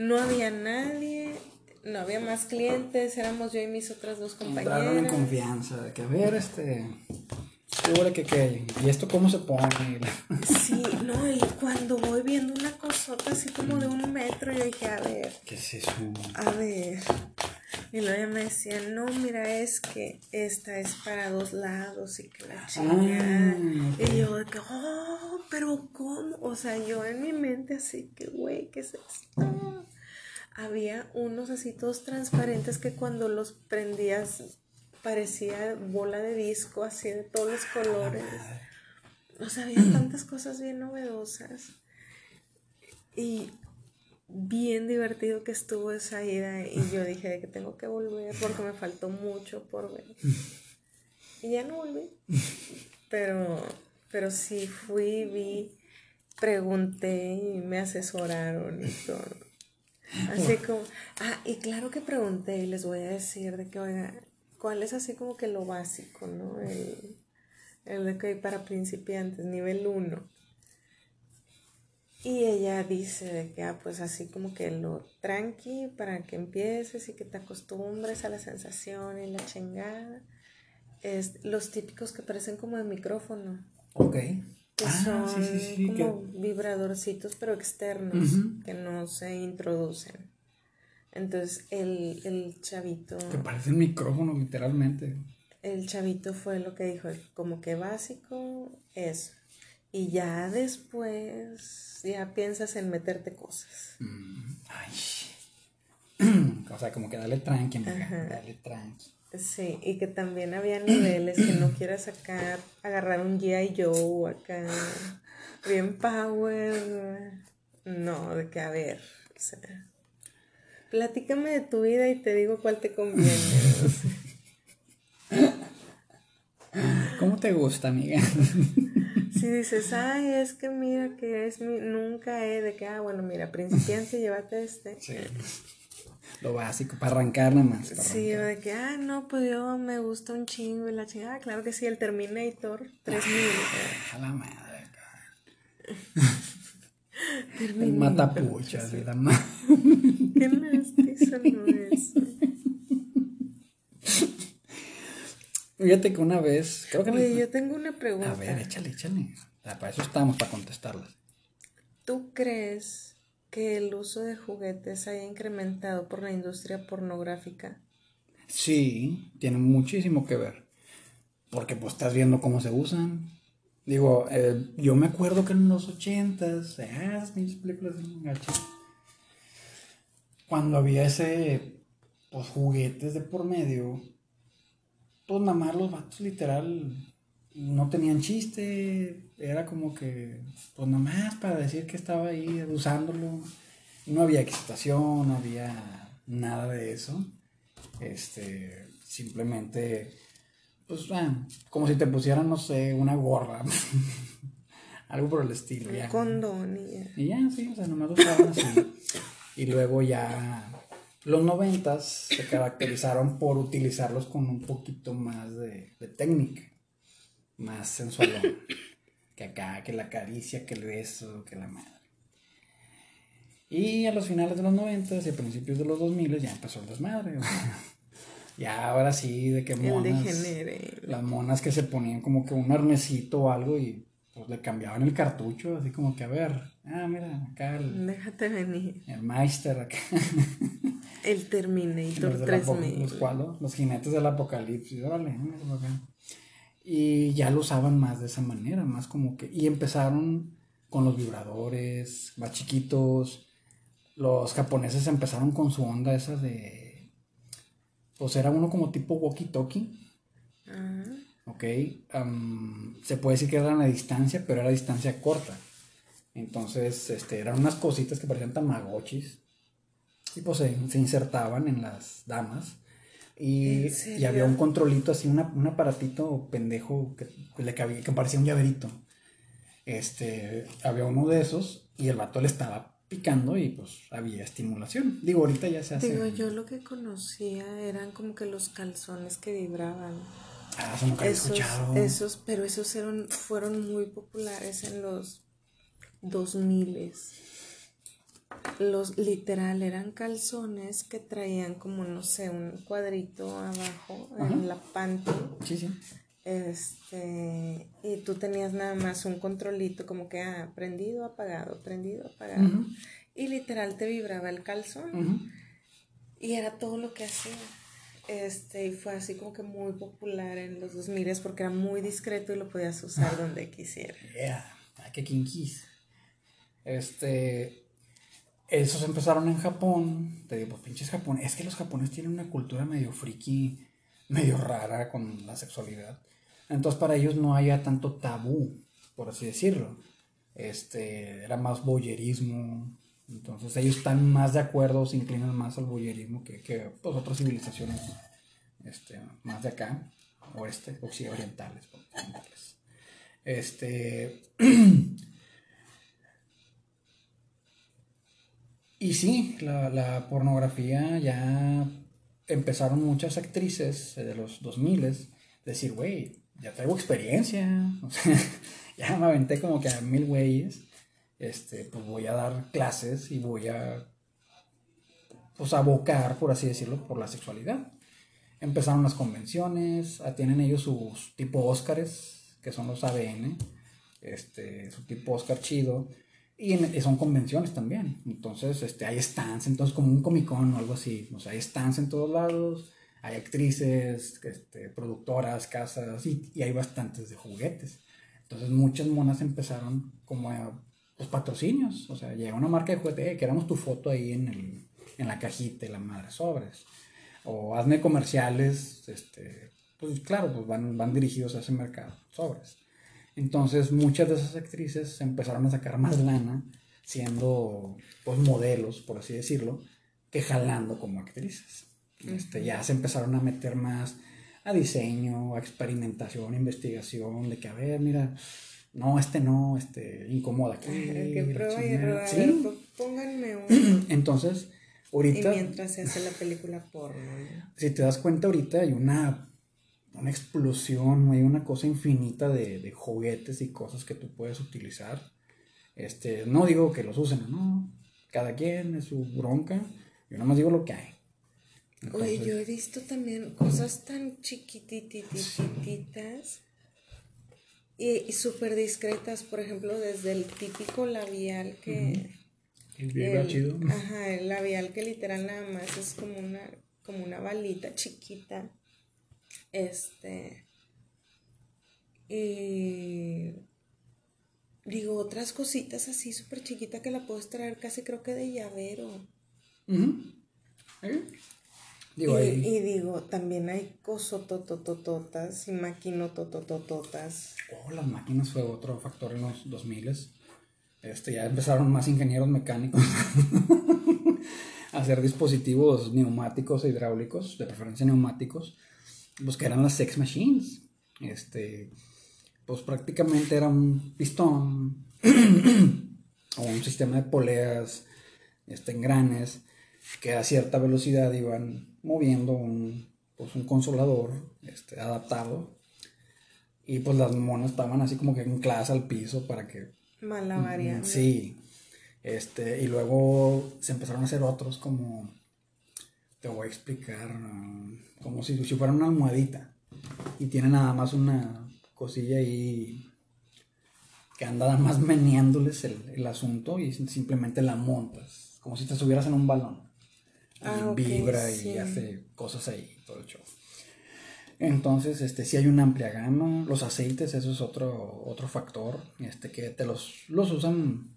Speaker 1: No había nadie, no había más clientes, éramos yo y mis otras dos compañeras.
Speaker 2: Entraron en confianza, de que, a ver, este. Seguro que, que, ¿y esto cómo se pone?
Speaker 1: Sí, no, y cuando voy viendo una cosota así como de un metro, yo dije, a ver.
Speaker 2: ¿Qué es eso?
Speaker 1: A ver. Y luego me decían, no, mira, es que esta es para dos lados y que la chingada. Ah, y yo de que, oh, pero ¿cómo? O sea, yo en mi mente así que, güey, ¿qué es esto? Había unos así todos transparentes que cuando los prendías parecía bola de disco, así de todos los colores. O sea, había tantas cosas bien novedosas. Y bien divertido que estuvo esa ida. Y yo dije que tengo que volver porque me faltó mucho por ver. Y ya no volví. Pero, pero sí fui, vi, pregunté y me asesoraron y todo. Así como, ah, y claro que pregunté y les voy a decir de que, oiga, ¿cuál es así como que lo básico, no? El, el de que para principiantes, nivel 1. Y ella dice de que, ah, pues así como que lo tranqui para que empieces y que te acostumbres a la sensación y la chingada. Es los típicos que parecen como de micrófono.
Speaker 2: Ok.
Speaker 1: Que
Speaker 2: Ah,
Speaker 1: son
Speaker 2: sí, sí, sí,
Speaker 1: como vibradorcitos pero externos que no se introducen. Entonces el, el chavito,
Speaker 2: Que parece un micrófono, literalmente.
Speaker 1: el chavito fue lo que dijo, como que básico, eso. Y ya después ya piensas en meterte cosas.
Speaker 2: Mm, Ay. [CLEARS THROAT] o sea, como que dale tranqui, amiga, dale tranqui.
Speaker 1: Sí, y que también había niveles que no quieras sacar, agarrar un G.I. Joe acá, bien power. No, de que a ver, o sea, platícame de tu vida y te digo cuál te conviene. o [LAUGHS] sea.
Speaker 2: ¿Cómo te gusta, amiga?
Speaker 1: Si dices, ay, es que mira que es mi, nunca he de que, ah, bueno, mira, principiante, llévate este.
Speaker 2: Sí. Lo básico, para arrancar nada más.
Speaker 1: Sí,
Speaker 2: arrancar.
Speaker 1: de que, ah, no, pues yo me gusta un chingo y la chingada. claro que sí, el Terminator 3000.
Speaker 2: A la madre, [LAUGHS] cabrón. El matapuchas, y la madre.
Speaker 1: Qué nastizo no es.
Speaker 2: Fíjate que una vez, creo que...
Speaker 1: Oye, yo tengo una pregunta.
Speaker 2: A ver, échale, échale. Ah, para eso estamos, para contestarlas.
Speaker 1: ¿Tú crees que el uso de juguetes haya incrementado por la industria pornográfica?
Speaker 2: Sí, tiene muchísimo que ver. Porque pues estás viendo cómo se usan. Digo, eh, yo me acuerdo que en los ochentas, ah, cuando había ese, pues juguetes de por medio, pues nada más los vatos literal no tenían chiste, era como que, pues nada más para decir que estaba ahí usándolo, no había excitación, no había nada de eso, este, simplemente, pues, ah, como si te pusieran, no sé, una gorra, [LAUGHS] algo por el estilo, ya.
Speaker 1: condón y ya.
Speaker 2: Y ya, sí, o sea, nomás usaban así. Y luego ya los noventas se caracterizaron por utilizarlos con un poquito más de, de técnica, más sensualón. [COUGHS] Que acá, que la caricia, que el beso, que la madre. Y a los finales de los noventas y a principios de los dos miles ya empezó el desmadre. [LAUGHS] ya ahora sí, de que monas, las monas que se ponían como que un arnecito o algo y pues le cambiaban el cartucho, así como que a ver, ah, mira, acá el,
Speaker 1: Déjate venir.
Speaker 2: el Meister, acá.
Speaker 1: El Terminator
Speaker 2: Los, del apo-
Speaker 1: 3000.
Speaker 2: los, cuales, los jinetes del apocalipsis, órale, acá. Y ya lo usaban más de esa manera, más como que. Y empezaron con los vibradores, más chiquitos. Los japoneses empezaron con su onda esa de. Pues era uno como tipo walkie-talkie.
Speaker 1: Ajá.
Speaker 2: ¿ok? Am, se puede decir que era a distancia, pero era distancia corta. Entonces, este, eran unas cositas que parecían tamagotchis. Y pues se, se insertaban en las damas. Y, había un controlito así, una- un aparatito pendejo que, que le cabía, que parecía un llaverito. Este, había uno de esos y el vato le estaba picando y pues había estimulación. Digo, ahorita ya se hace.
Speaker 1: Digo, yo lo que conocía eran como que los calzones que vibraban.
Speaker 2: Ah, eso nunca había
Speaker 1: Esos,
Speaker 2: escuchado.
Speaker 1: esos, pero esos eran, fueron muy populares en los 2000 Los literal eran calzones que traían como, no sé, un cuadrito abajo
Speaker 2: Ajá.
Speaker 1: en la panty.
Speaker 2: Sí, sí.
Speaker 1: Este, y tú tenías nada más un controlito como que, ah, prendido, apagado, prendido, apagado. Y literal te vibraba el calzón. Y era todo lo que hacía. Este, y fue así como que muy popular en los 2000 porque era muy discreto y lo podías usar [LAUGHS] donde quisieras.
Speaker 2: Yeah, ah, qué kinkies. Este, esos empezaron en Japón. Te digo, pues pinches Japón. Es que los japoneses tienen una cultura medio friki, medio rara con la sexualidad. Entonces para ellos no haya tanto tabú, por así decirlo. Este, era más boyerismo. Entonces ellos están más de acuerdo, se inclinan más al boyerismo que, que pues, otras civilizaciones este, más de acá, oeste, occidentales. Este. [CLEARS THROAT] y sí, la, la, pornografía ya empezaron muchas actrices de los 2000 decir, güey, ya traigo experiencia. [LAUGHS] O sea, ya me aventé como que a mil güeyes. Este, pues voy a dar clases y voy a pues abocar, por así decirlo, por la sexualidad. Empezaron las convenciones, tienen ellos sus tipo Óscares, que son los ABN, este, su tipo Óscar chido, y, son convenciones también. Entonces, este, hay stands, entonces como un Comic Con o algo así, o sea, hay stands en todos lados, hay actrices, este, productoras, casas, y, y hay bastantes de juguetes. Entonces muchas monas empezaron como a los patrocinios, o sea, llega una marca de juguete, eh, queremos tu foto ahí en, el, en la cajita la madre sobres o hazme comerciales, este, pues claro, pues van, van dirigidos a ese mercado, sobres. Entonces muchas de esas actrices empezaron a sacar más lana siendo pues modelos, por así decirlo, que jalando como actrices. Este, ya se empezaron a meter más a diseño, a experimentación, a investigación, de que a ver, mira, no, este no, este incomoda. Que prueba y error, ¿Sí? pónganme un. [CLEARS THROAT] Entonces,
Speaker 1: Ahorita, y mientras se hace la película porno.
Speaker 2: Si te das cuenta, ahorita hay una, una explosión, hay una cosa infinita de, de, juguetes y cosas que tú puedes utilizar. Este, no digo que los usen, no. Cada quien es su bronca. Yo nada más digo lo que hay.
Speaker 1: Oye, yo he visto también cosas tan chiquitititas y, súper discretas, por ejemplo, desde el típico labial que, el Ajá, el labial que literal nada más es como una, como una balita chiquita. Este. Y. Digo, otras cositas así súper chiquita que la puedes traer casi creo que de llavero. Digo, y, y, digo, también hay cosotototototas y maquinotototototas.
Speaker 2: Oh, las máquinas fue otro factor en los 2000 este, ya empezaron más ingenieros mecánicos [LAUGHS] a hacer dispositivos neumáticos e hidráulicos, de preferencia neumáticos, pues que eran las sex machines. Este, pues prácticamente era un pistón [CLEARS THROAT] o un sistema de poleas, este, engranes, que a cierta velocidad iban moviendo un, pues un consolador este, adaptado. Y pues las monas estaban así como que en clase al piso para que
Speaker 1: Mala variante.
Speaker 2: Sí. Este, y luego se empezaron a hacer otros como, te voy a explicar, como si, si fuera una almohadita. Y tiene nada más una cosilla ahí que anda nada más meneándoles el, asunto y simplemente la montas, como si te estuvieras en un balón. Ah, vibra y hace cosas ahí, todo el show. Entonces, este, sí hay una amplia gama. Los aceites, eso es otro, otro factor, este, que te los, los usan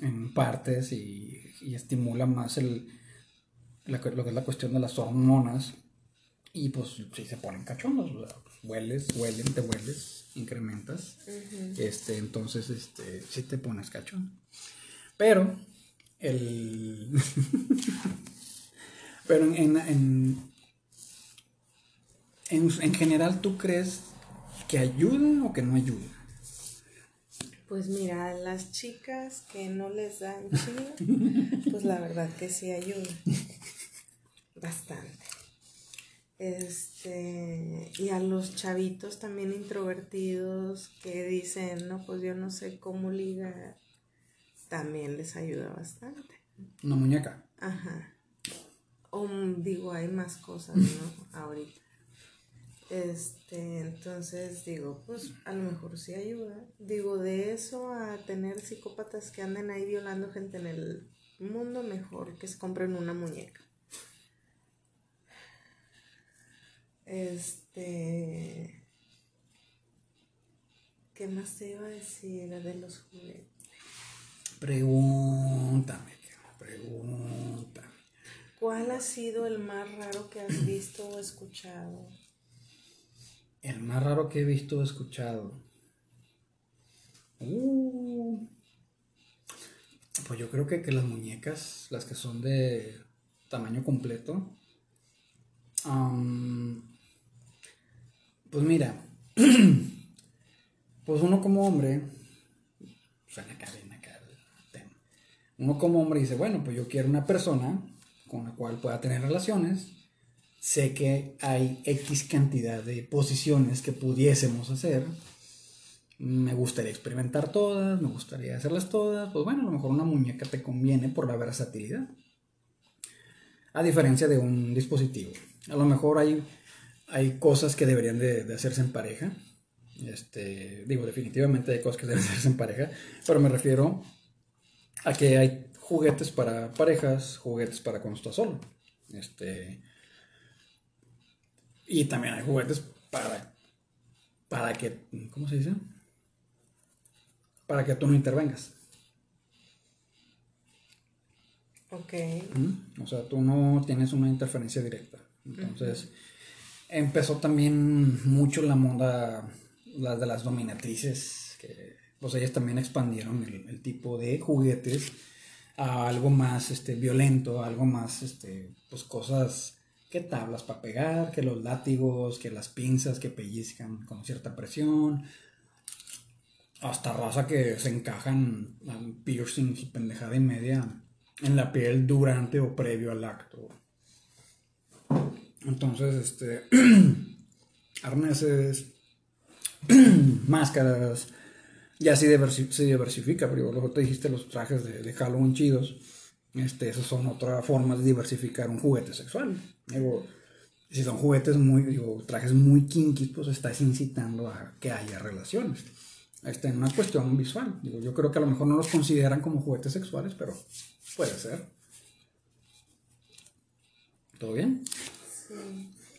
Speaker 2: en partes y, y estimula más el, lo que es la cuestión de las hormonas. Y pues sí se ponen cachondos, hueles, huelen, te hueles, incrementas. Este, entonces, este, sí te pones cachón. Pero, el... [LAUGHS] Pero en en, en general, ¿tú crees que ayuda o que no ayuda?
Speaker 1: Pues mira, las chicas que no les dan [LAUGHS] chido, pues la verdad que sí ayuda. Bastante. Este, y a los chavitos también introvertidos que dicen, no, pues yo no sé cómo ligar, también les ayuda bastante.
Speaker 2: Una muñeca.
Speaker 1: Ajá. O digo, hay más cosas, ¿no? [LAUGHS] Ahorita. Este, entonces digo, pues a lo mejor sí ayuda. Digo, de eso a tener psicópatas que anden ahí violando gente en el mundo, mejor que se compren una muñeca. Este. ¿Qué más te iba a decir de los juguetes?
Speaker 2: Pregúntame. pregunta.
Speaker 1: ¿Cuál ha sido el más raro que has visto o escuchado?
Speaker 2: El más raro que he visto o escuchado. Uh, pues yo creo que, que las muñecas, las que son de tamaño completo, pues mira, [CLEARS THROAT] pues uno como hombre, suena el tema. Uno como hombre dice, bueno, pues yo quiero una persona con la cual pueda tener relaciones. Sé que hay X cantidad de posiciones que pudiésemos hacer. Me gustaría experimentar todas, me gustaría hacerlas todas. Pues bueno, a lo mejor una muñeca te conviene por la versatilidad. A diferencia de un dispositivo. A lo mejor hay, hay cosas que deberían de, de hacerse en pareja. Este, digo, definitivamente hay cosas que deben hacerse en pareja. Pero me refiero a que hay juguetes para parejas, juguetes para cuando estás solo. Este. Y también hay juguetes para. Para que. ¿Cómo se dice? Para que tú no intervengas.
Speaker 1: Ok.
Speaker 2: ¿Mm? O sea, tú no tienes una interferencia directa. Entonces, empezó también mucho la moda, las de las dominatrices, que pues ellas también expandieron el, tipo de juguetes a algo más este, violento, a algo más, este, pues cosas que tablas para pegar, que los látigos, que las pinzas que pellizcan con cierta presión, hasta raza que se encajan um, piercings y pendejada y media en la piel durante o previo al acto. Entonces, este, [CLEARS THROAT] arneses, [CLEARS THROAT] máscaras, ya sí se diversifica, pero luego te dijiste los trajes de, de Halloween chidos. Este, esas son otra forma de diversificar un juguete sexual. Digo, si son juguetes muy, digo, trajes muy kinky, pues estás incitando a que haya relaciones. Este, en una cuestión visual. Digo, yo creo que a lo mejor no los consideran como juguetes sexuales, pero puede ser. ¿Todo bien?
Speaker 1: Sí,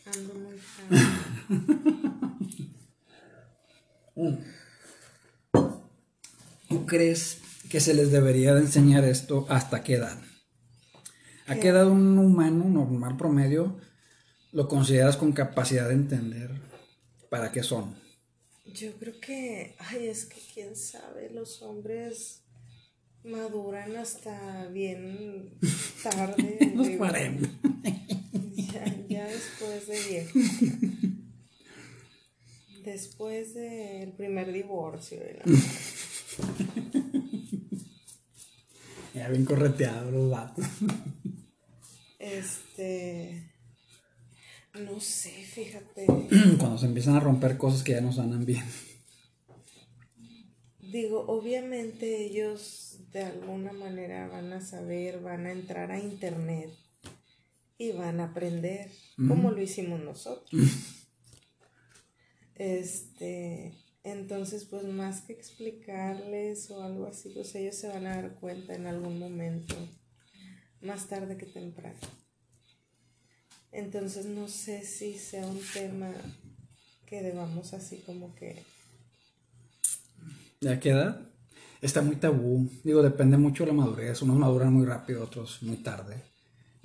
Speaker 1: ando muy.
Speaker 2: ¿Tú crees que se les debería de enseñar esto hasta qué edad? ¿A qué edad un humano normal promedio lo consideras con capacidad de entender para qué son?
Speaker 1: Yo creo que, ay, es que quién sabe, los hombres maduran hasta bien tarde. [LAUGHS]
Speaker 2: 40. [LAUGHS]
Speaker 1: Ya, ya después de viejo. Después del primer divorcio. de la- [LAUGHS]
Speaker 2: Ya bien correteados los vatos.
Speaker 1: Este. No sé, fíjate. [CLEARS THROAT]
Speaker 2: Cuando se empiezan a romper cosas que ya no sanan bien.
Speaker 1: Digo, obviamente ellos de alguna manera van a saber, van a entrar a internet y van a aprender como lo hicimos nosotros. [LAUGHS] Este, entonces pues más que explicarles o algo así, pues ellos se van a dar cuenta en algún momento, más tarde que temprano. Entonces no sé si sea un tema que debamos así como que
Speaker 2: ¿De a qué edad? Está muy tabú. Digo, depende mucho de la madurez. Unos maduran muy rápido, otros muy tarde.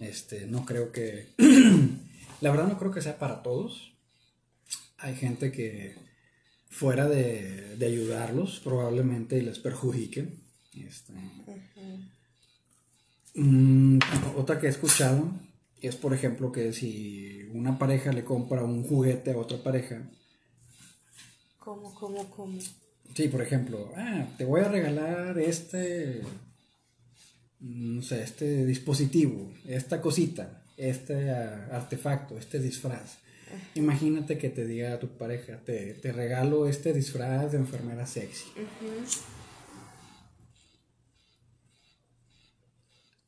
Speaker 2: Este, no creo que. [CLEARS THROAT] la verdad, no creo que sea para todos. Hay gente que, fuera de, de ayudarlos, probablemente les perjudique. Este, mm, otra que he escuchado es, por ejemplo, que si una pareja le compra un juguete a otra pareja,
Speaker 1: ¿Cómo, cómo, cómo?
Speaker 2: Sí, por ejemplo, ah, te voy a regalar este, no sé, este dispositivo, esta cosita, este ah, artefacto, este disfraz. Imagínate que te diga a tu pareja, te, te regalo este disfraz de enfermera sexy.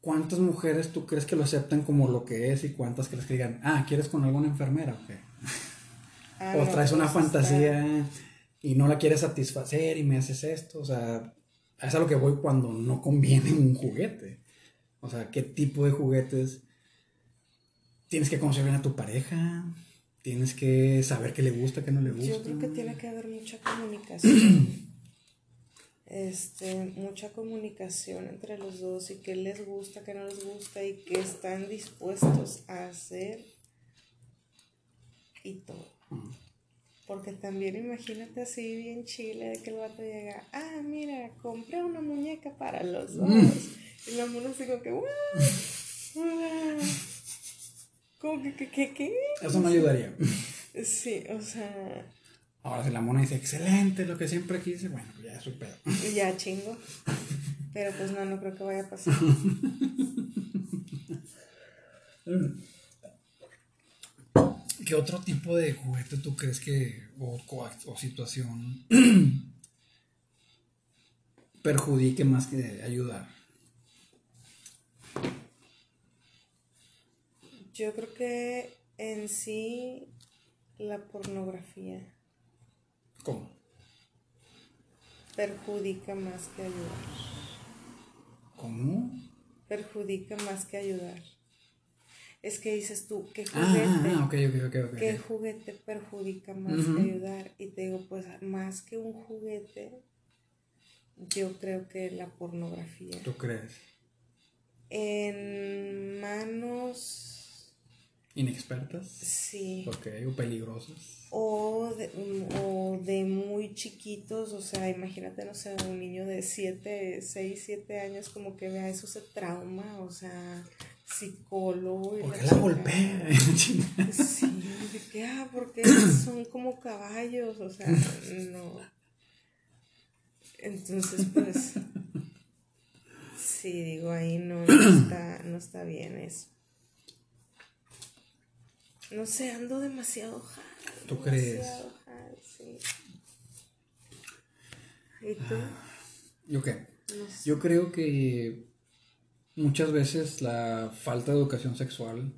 Speaker 2: ¿Cuántas mujeres tú crees que lo aceptan como lo que es y cuántas crees que digan, ah, ¿quieres con alguna enfermera o qué?
Speaker 1: Ah,
Speaker 2: o traes una
Speaker 1: pues, está-
Speaker 2: fantasía y no la quieres satisfacer y me haces esto. O sea, es a lo que voy cuando no conviene un juguete. O sea, ¿qué tipo de juguetes tienes que conocer bien a tu pareja? Tienes que saber qué le gusta, qué no le gusta.
Speaker 1: Yo creo que tiene que haber mucha comunicación. [CLEARS THROAT] este, mucha comunicación entre los dos y qué les gusta, qué no les gusta y qué están dispuestos a hacer y todo. Porque también imagínate así bien chile de que el vato llega, ah, mira, compré una muñeca para los dos. Y la mona así como que, ¿Cómo que, qué, qué, qué?
Speaker 2: Eso no ayudaría.
Speaker 1: Sí, o sea.
Speaker 2: Ahora si la mona dice, excelente, lo que siempre quise, bueno, ya es su pedo.
Speaker 1: Ya chingo. Pero pues no, no creo que vaya a pasar. [LAUGHS]
Speaker 2: ¿Qué otro tipo de juguete tú crees que, o, o situación, [CLEARS THROAT] perjudique más que ayudar?
Speaker 1: Yo creo que en sí la pornografía.
Speaker 2: ¿Cómo?
Speaker 1: Perjudica más que ayudar.
Speaker 2: ¿Cómo?
Speaker 1: Perjudica más que ayudar. Es que dices tú, ¿qué
Speaker 2: Ah,
Speaker 1: juguete?
Speaker 2: ah, ok, ok.
Speaker 1: ¿Qué juguete perjudica más
Speaker 2: Ujú.
Speaker 1: que ayudar? Y te digo, pues más que un juguete, yo creo que la pornografía.
Speaker 2: ¿Tú crees?
Speaker 1: En manos,
Speaker 2: ¿Inexpertas?
Speaker 1: sí.
Speaker 2: Ok, o peligrosas.
Speaker 1: O de, o de muy chiquitos, o sea, imagínate, no sé, un niño de 7, 6, 7 años como que vea eso, se trauma, o sea, psicólogo. y
Speaker 2: ¿Por qué
Speaker 1: chingada.
Speaker 2: la golpea? [LAUGHS]
Speaker 1: Sí, de que, ah, porque [CLEARS THROAT] son como caballos, o sea, no. Entonces, pues, sí, digo, ahí no, no está, no está bien eso. No sé, ando demasiado high.
Speaker 2: ¿Tú crees?
Speaker 1: demasiado high, sí. ¿Y tú?
Speaker 2: ¿Yo qué?
Speaker 1: No sé.
Speaker 2: Yo creo que muchas veces la falta de educación sexual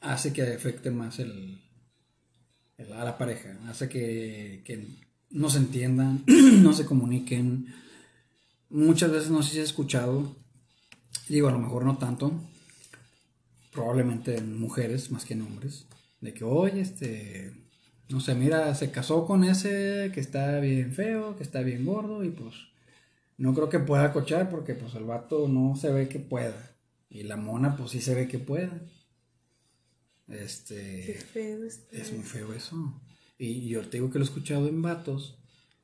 Speaker 2: hace que afecte más el, a la pareja, hace que, que no se entiendan, [CLEARS THROAT] no se comuniquen. Muchas veces no sé si escuchado, digo a lo mejor no tanto, probablemente en mujeres más que en hombres, de que oye, este, no sé, mira, se casó con ese que está bien feo, que está bien gordo y pues no creo que pueda cochar porque pues el vato no se ve que pueda. Y la mona pues sí se ve que pueda.
Speaker 1: Qué
Speaker 2: Este
Speaker 1: feo está.
Speaker 2: es muy feo eso. Y yo te digo que lo he escuchado en vatos.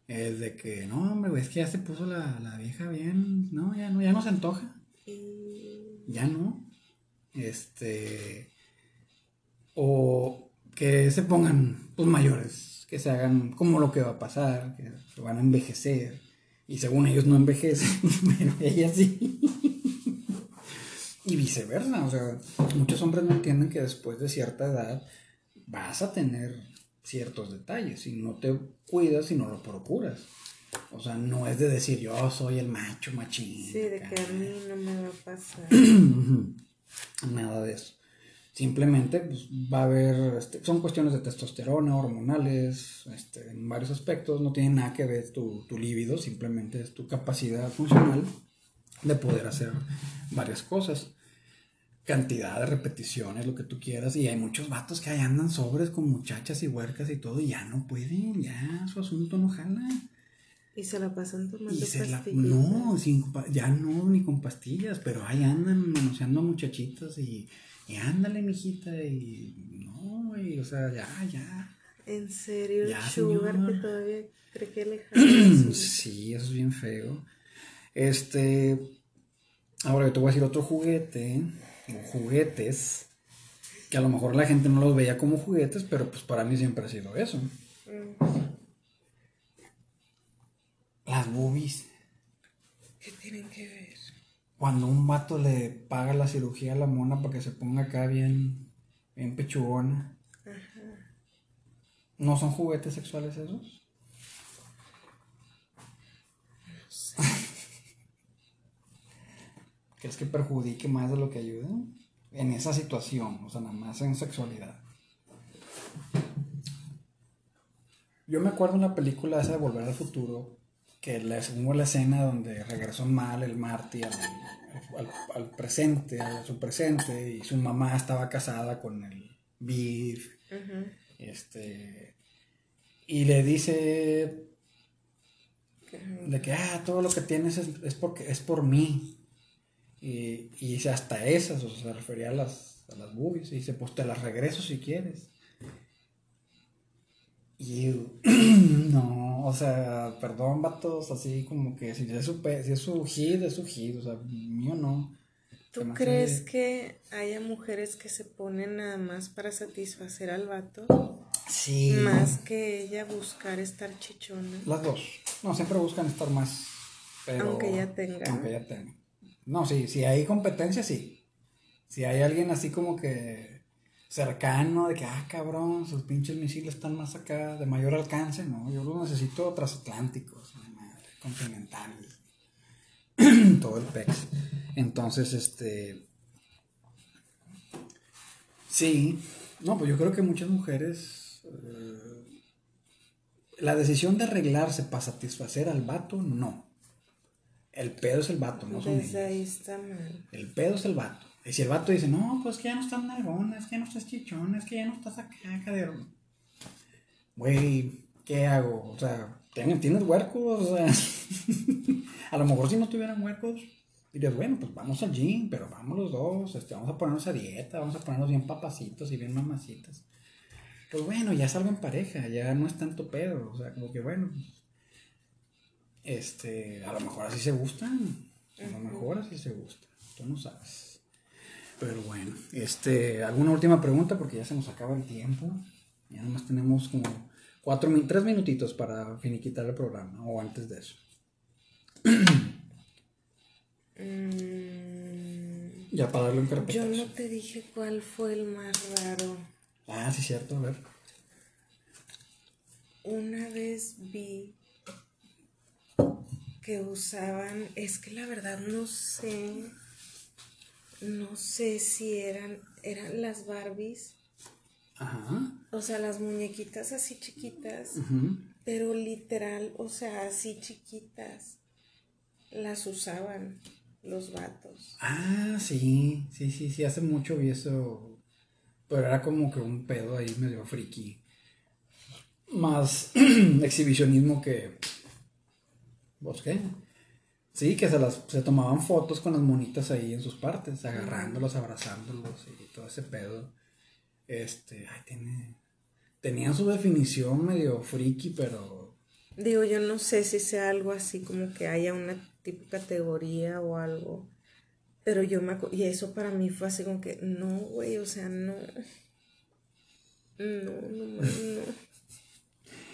Speaker 2: Es de que, no, hombre, es que ya se puso la, la vieja bien. No, ya no, ya no se antoja.
Speaker 1: Y-
Speaker 2: Ya no. Este. O que se pongan, pues mayores. Que se hagan como lo que va a pasar. Que se van a envejecer. Y según ellos no envejecen. Pero ellas sí. Y viceversa. O sea, muchos hombres no entienden que después de cierta edad vas a tener ciertos detalles. Y no te cuidas y no lo procuras. O sea, no es de decir yo soy el macho machín.
Speaker 1: Sí, de que a mí no me va a pasar. [CLEARS THROAT]
Speaker 2: Nada de eso. Simplemente pues, va a haber, este, son cuestiones de testosterona, hormonales, este, en varios aspectos, no tiene nada que ver tu, tu líbido, simplemente es tu capacidad funcional de poder hacer varias cosas. Cantidad de repeticiones, lo que tú quieras, y hay muchos vatos que ahí andan sobres con muchachas y huercas y todo, y ya no pueden, ya su asunto no jala.
Speaker 1: Y se la pasan tomando
Speaker 2: Y se la,
Speaker 1: pastillitas.
Speaker 2: no, sin ya no, ni con pastillas, pero ahí andan manoseando muchachitas y, y ándale, mijita, y no, y, o sea, ya, ya.
Speaker 1: En serio,
Speaker 2: Ya,
Speaker 1: sugar
Speaker 2: señor.
Speaker 1: que todavía cree que le [CLEARS THROAT]
Speaker 2: Sí, eso es bien feo. Este, ahora yo te voy a decir otro juguete, o juguetes, que a lo mejor la gente no los veía como juguetes, pero pues para mí siempre ha sido eso. Las boobies.
Speaker 1: ¿Qué tienen que ver?
Speaker 2: Cuando un vato le paga la cirugía a la mona para que se ponga acá bien, bien pechugona. ¿No son juguetes sexuales esos? [LAUGHS] ¿Crees que perjudique más de lo que ayude? En esa situación, o sea, nada más en sexualidad. Yo me acuerdo en la película esa de Volver al Futuro, que la, hubo la escena donde regresó mal el Marty al, al- al presente, a su presente, y su mamá estaba casada con el Biff, este, y le dice, De que, ah, todo lo que tienes es, es porque es por mí. Y, y hasta esas, o sea, se refería a las, a las boobies. Y dice, pues te las regreso si quieres. Y [CLEARS THROAT] no, o sea, perdón, vatos, así como que si es su, si es su hit, es su hit, o sea, mío no.
Speaker 1: ¿Tú crees que haya mujeres que se ponen nada más para satisfacer al vato? Sí. Más que ella buscar estar chichona.
Speaker 2: Las dos. No, siempre buscan estar más.
Speaker 1: Pero, aunque ella tenga.
Speaker 2: Aunque ella tenga. No, sí, si hay competencia, sí. Si hay alguien así como que cercano, de que, ah, cabrón, sus pinches misiles están más acá, de mayor alcance, no, yo los necesito transatlánticos, continentales, [CLEARS THROAT] todo el PEX. Entonces, este, sí, no, pues yo creo que muchas mujeres, eh, la decisión de arreglarse para satisfacer al vato, no. El pedo es el vato, no son
Speaker 1: Desde ahí está mal.
Speaker 2: El pedo es el vato. Y si el vato dice, no, pues que ya no estás nalgona, es que ya no estás chichona, es que ya no estás acá. Güey, ¿qué hago? O sea, ¿tienes huercos? O sea, [LAUGHS] a lo mejor si no tuvieran huercos, dirías, bueno, pues vamos al gym, pero vamos los dos, este, vamos a ponernos a dieta, vamos a ponernos bien papacitos y bien mamacitas. Pues bueno, ya es algo en pareja, ya no es tanto pedo, o sea, como que bueno, este, a lo mejor así se gustan, a lo mejor así se gustan, tú no sabes. Pero bueno, este, ¿alguna última pregunta? Porque ya se nos acaba el tiempo. Ya más tenemos como cuatro, tres minutitos para finiquitar el programa, o antes de eso. Mm. ya para darle un
Speaker 1: carpetazo. Yo no te dije cuál fue el más raro.
Speaker 2: Ah, sí, cierto, a ver.
Speaker 1: Una vez vi que usaban, es que la verdad no sé no sé si eran, eran las Barbies. Ajá. O sea, las muñequitas así chiquitas, pero literal, o sea, así chiquitas, las usaban los vatos.
Speaker 2: Ah, sí, sí, sí, sí, hace mucho vi eso, pero era como que un pedo ahí medio friki. Más [CLEARS THROAT] exhibicionismo que... ¿Vos qué? Sí, que se, las, se tomaban fotos con las monitas ahí en sus partes, agarrándolos, abrazándolos y todo ese pedo. Este, ay, tiene. Tenían su definición medio friki, pero.
Speaker 1: Digo, yo no sé si sea algo así como que haya una tipo categoría o algo. Pero yo me Y eso para mí fue así como que, no, güey, o sea, no. No, no, no.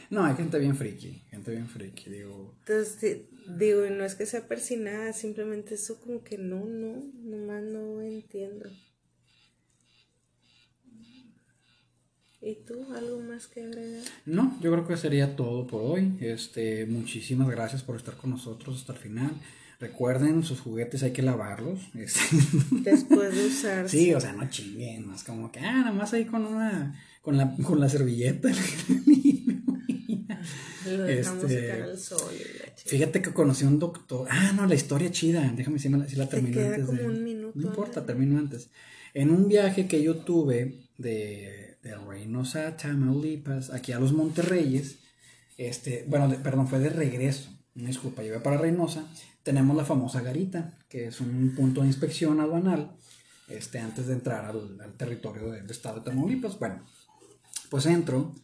Speaker 2: no, hay gente bien friki, gente bien friki, digo.
Speaker 1: Entonces, Digo, no es que sea persinada, simplemente eso como que no, no, nomás no entiendo. ¿Y tú algo más que agregar?
Speaker 2: No, yo creo que sería todo por hoy. Este, muchísimas gracias por estar con nosotros hasta el final. Recuerden, sus juguetes hay que lavarlos. [LAUGHS] Este.
Speaker 1: Después de usar.
Speaker 2: Sí, o sea, no chinguen, más como que, ah, nada más ahí con una, con la, con la servilleta. [LAUGHS]
Speaker 1: Lo dejamos este, al sol.
Speaker 2: Fíjate que conocí a un doctor. Ah, no, la historia chida. Déjame si, la, si la termino
Speaker 1: queda antes. Como un minuto,
Speaker 2: no importa, termino antes. En un viaje que yo tuve de, de Reynosa, Tamaulipas, aquí a los Monterreyes, este, bueno, perdón, fue de regreso. Disculpa, iba para Reynosa. Tenemos la famosa garita, que es un punto de inspección aduanal este, antes de entrar al, al territorio del estado de Tamaulipas. Bueno, pues entro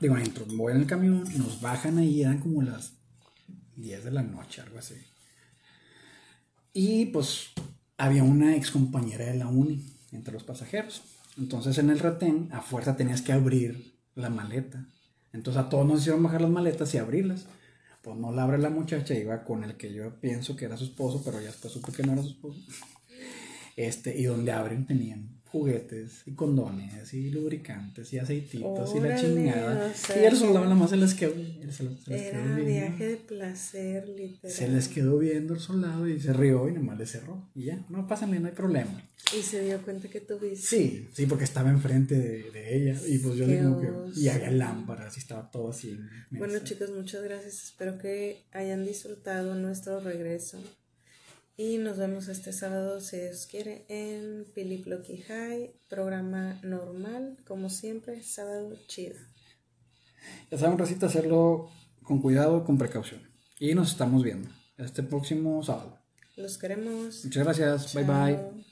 Speaker 2: digo, entro, voy en el camión, nos bajan ahí, eran como las 10 de la noche, algo así. Y pues había una ex compañera de la uni entre los pasajeros. Entonces en el retén a fuerza tenías que abrir la maleta. Entonces a todos nos hicieron bajar las maletas y abrirlas. Pues no la abre la muchacha, iba con el que yo pienso que era su esposo, pero ya después supe que no era su esposo. Este, y donde abren tenían juguetes y condones y lubricantes y aceititos y la chingada. y el soldado nada más se les quedó. Se, les,
Speaker 1: era quedó viaje de placer, literal.
Speaker 2: Se les quedó viendo el soldado y se rió y nomás le cerró. Y ya, no pasa no hay problema.
Speaker 1: Y se dio cuenta que tuviste.
Speaker 2: Sí, sí, porque estaba enfrente de, ella. Y pues yo digo que. Y había lámparas y estaba todo así.
Speaker 1: Bueno, chicos, muchas gracias. Espero que hayan disfrutado nuestro regreso. Y nos vemos este sábado, si Dios quiere, en Piliploqui High, programa normal, como siempre, sábado chido.
Speaker 2: Ya saben, Rosita, hacerlo con cuidado, con precaución. Y nos estamos viendo este próximo sábado.
Speaker 1: Los queremos.
Speaker 2: Muchas gracias. Bye bye.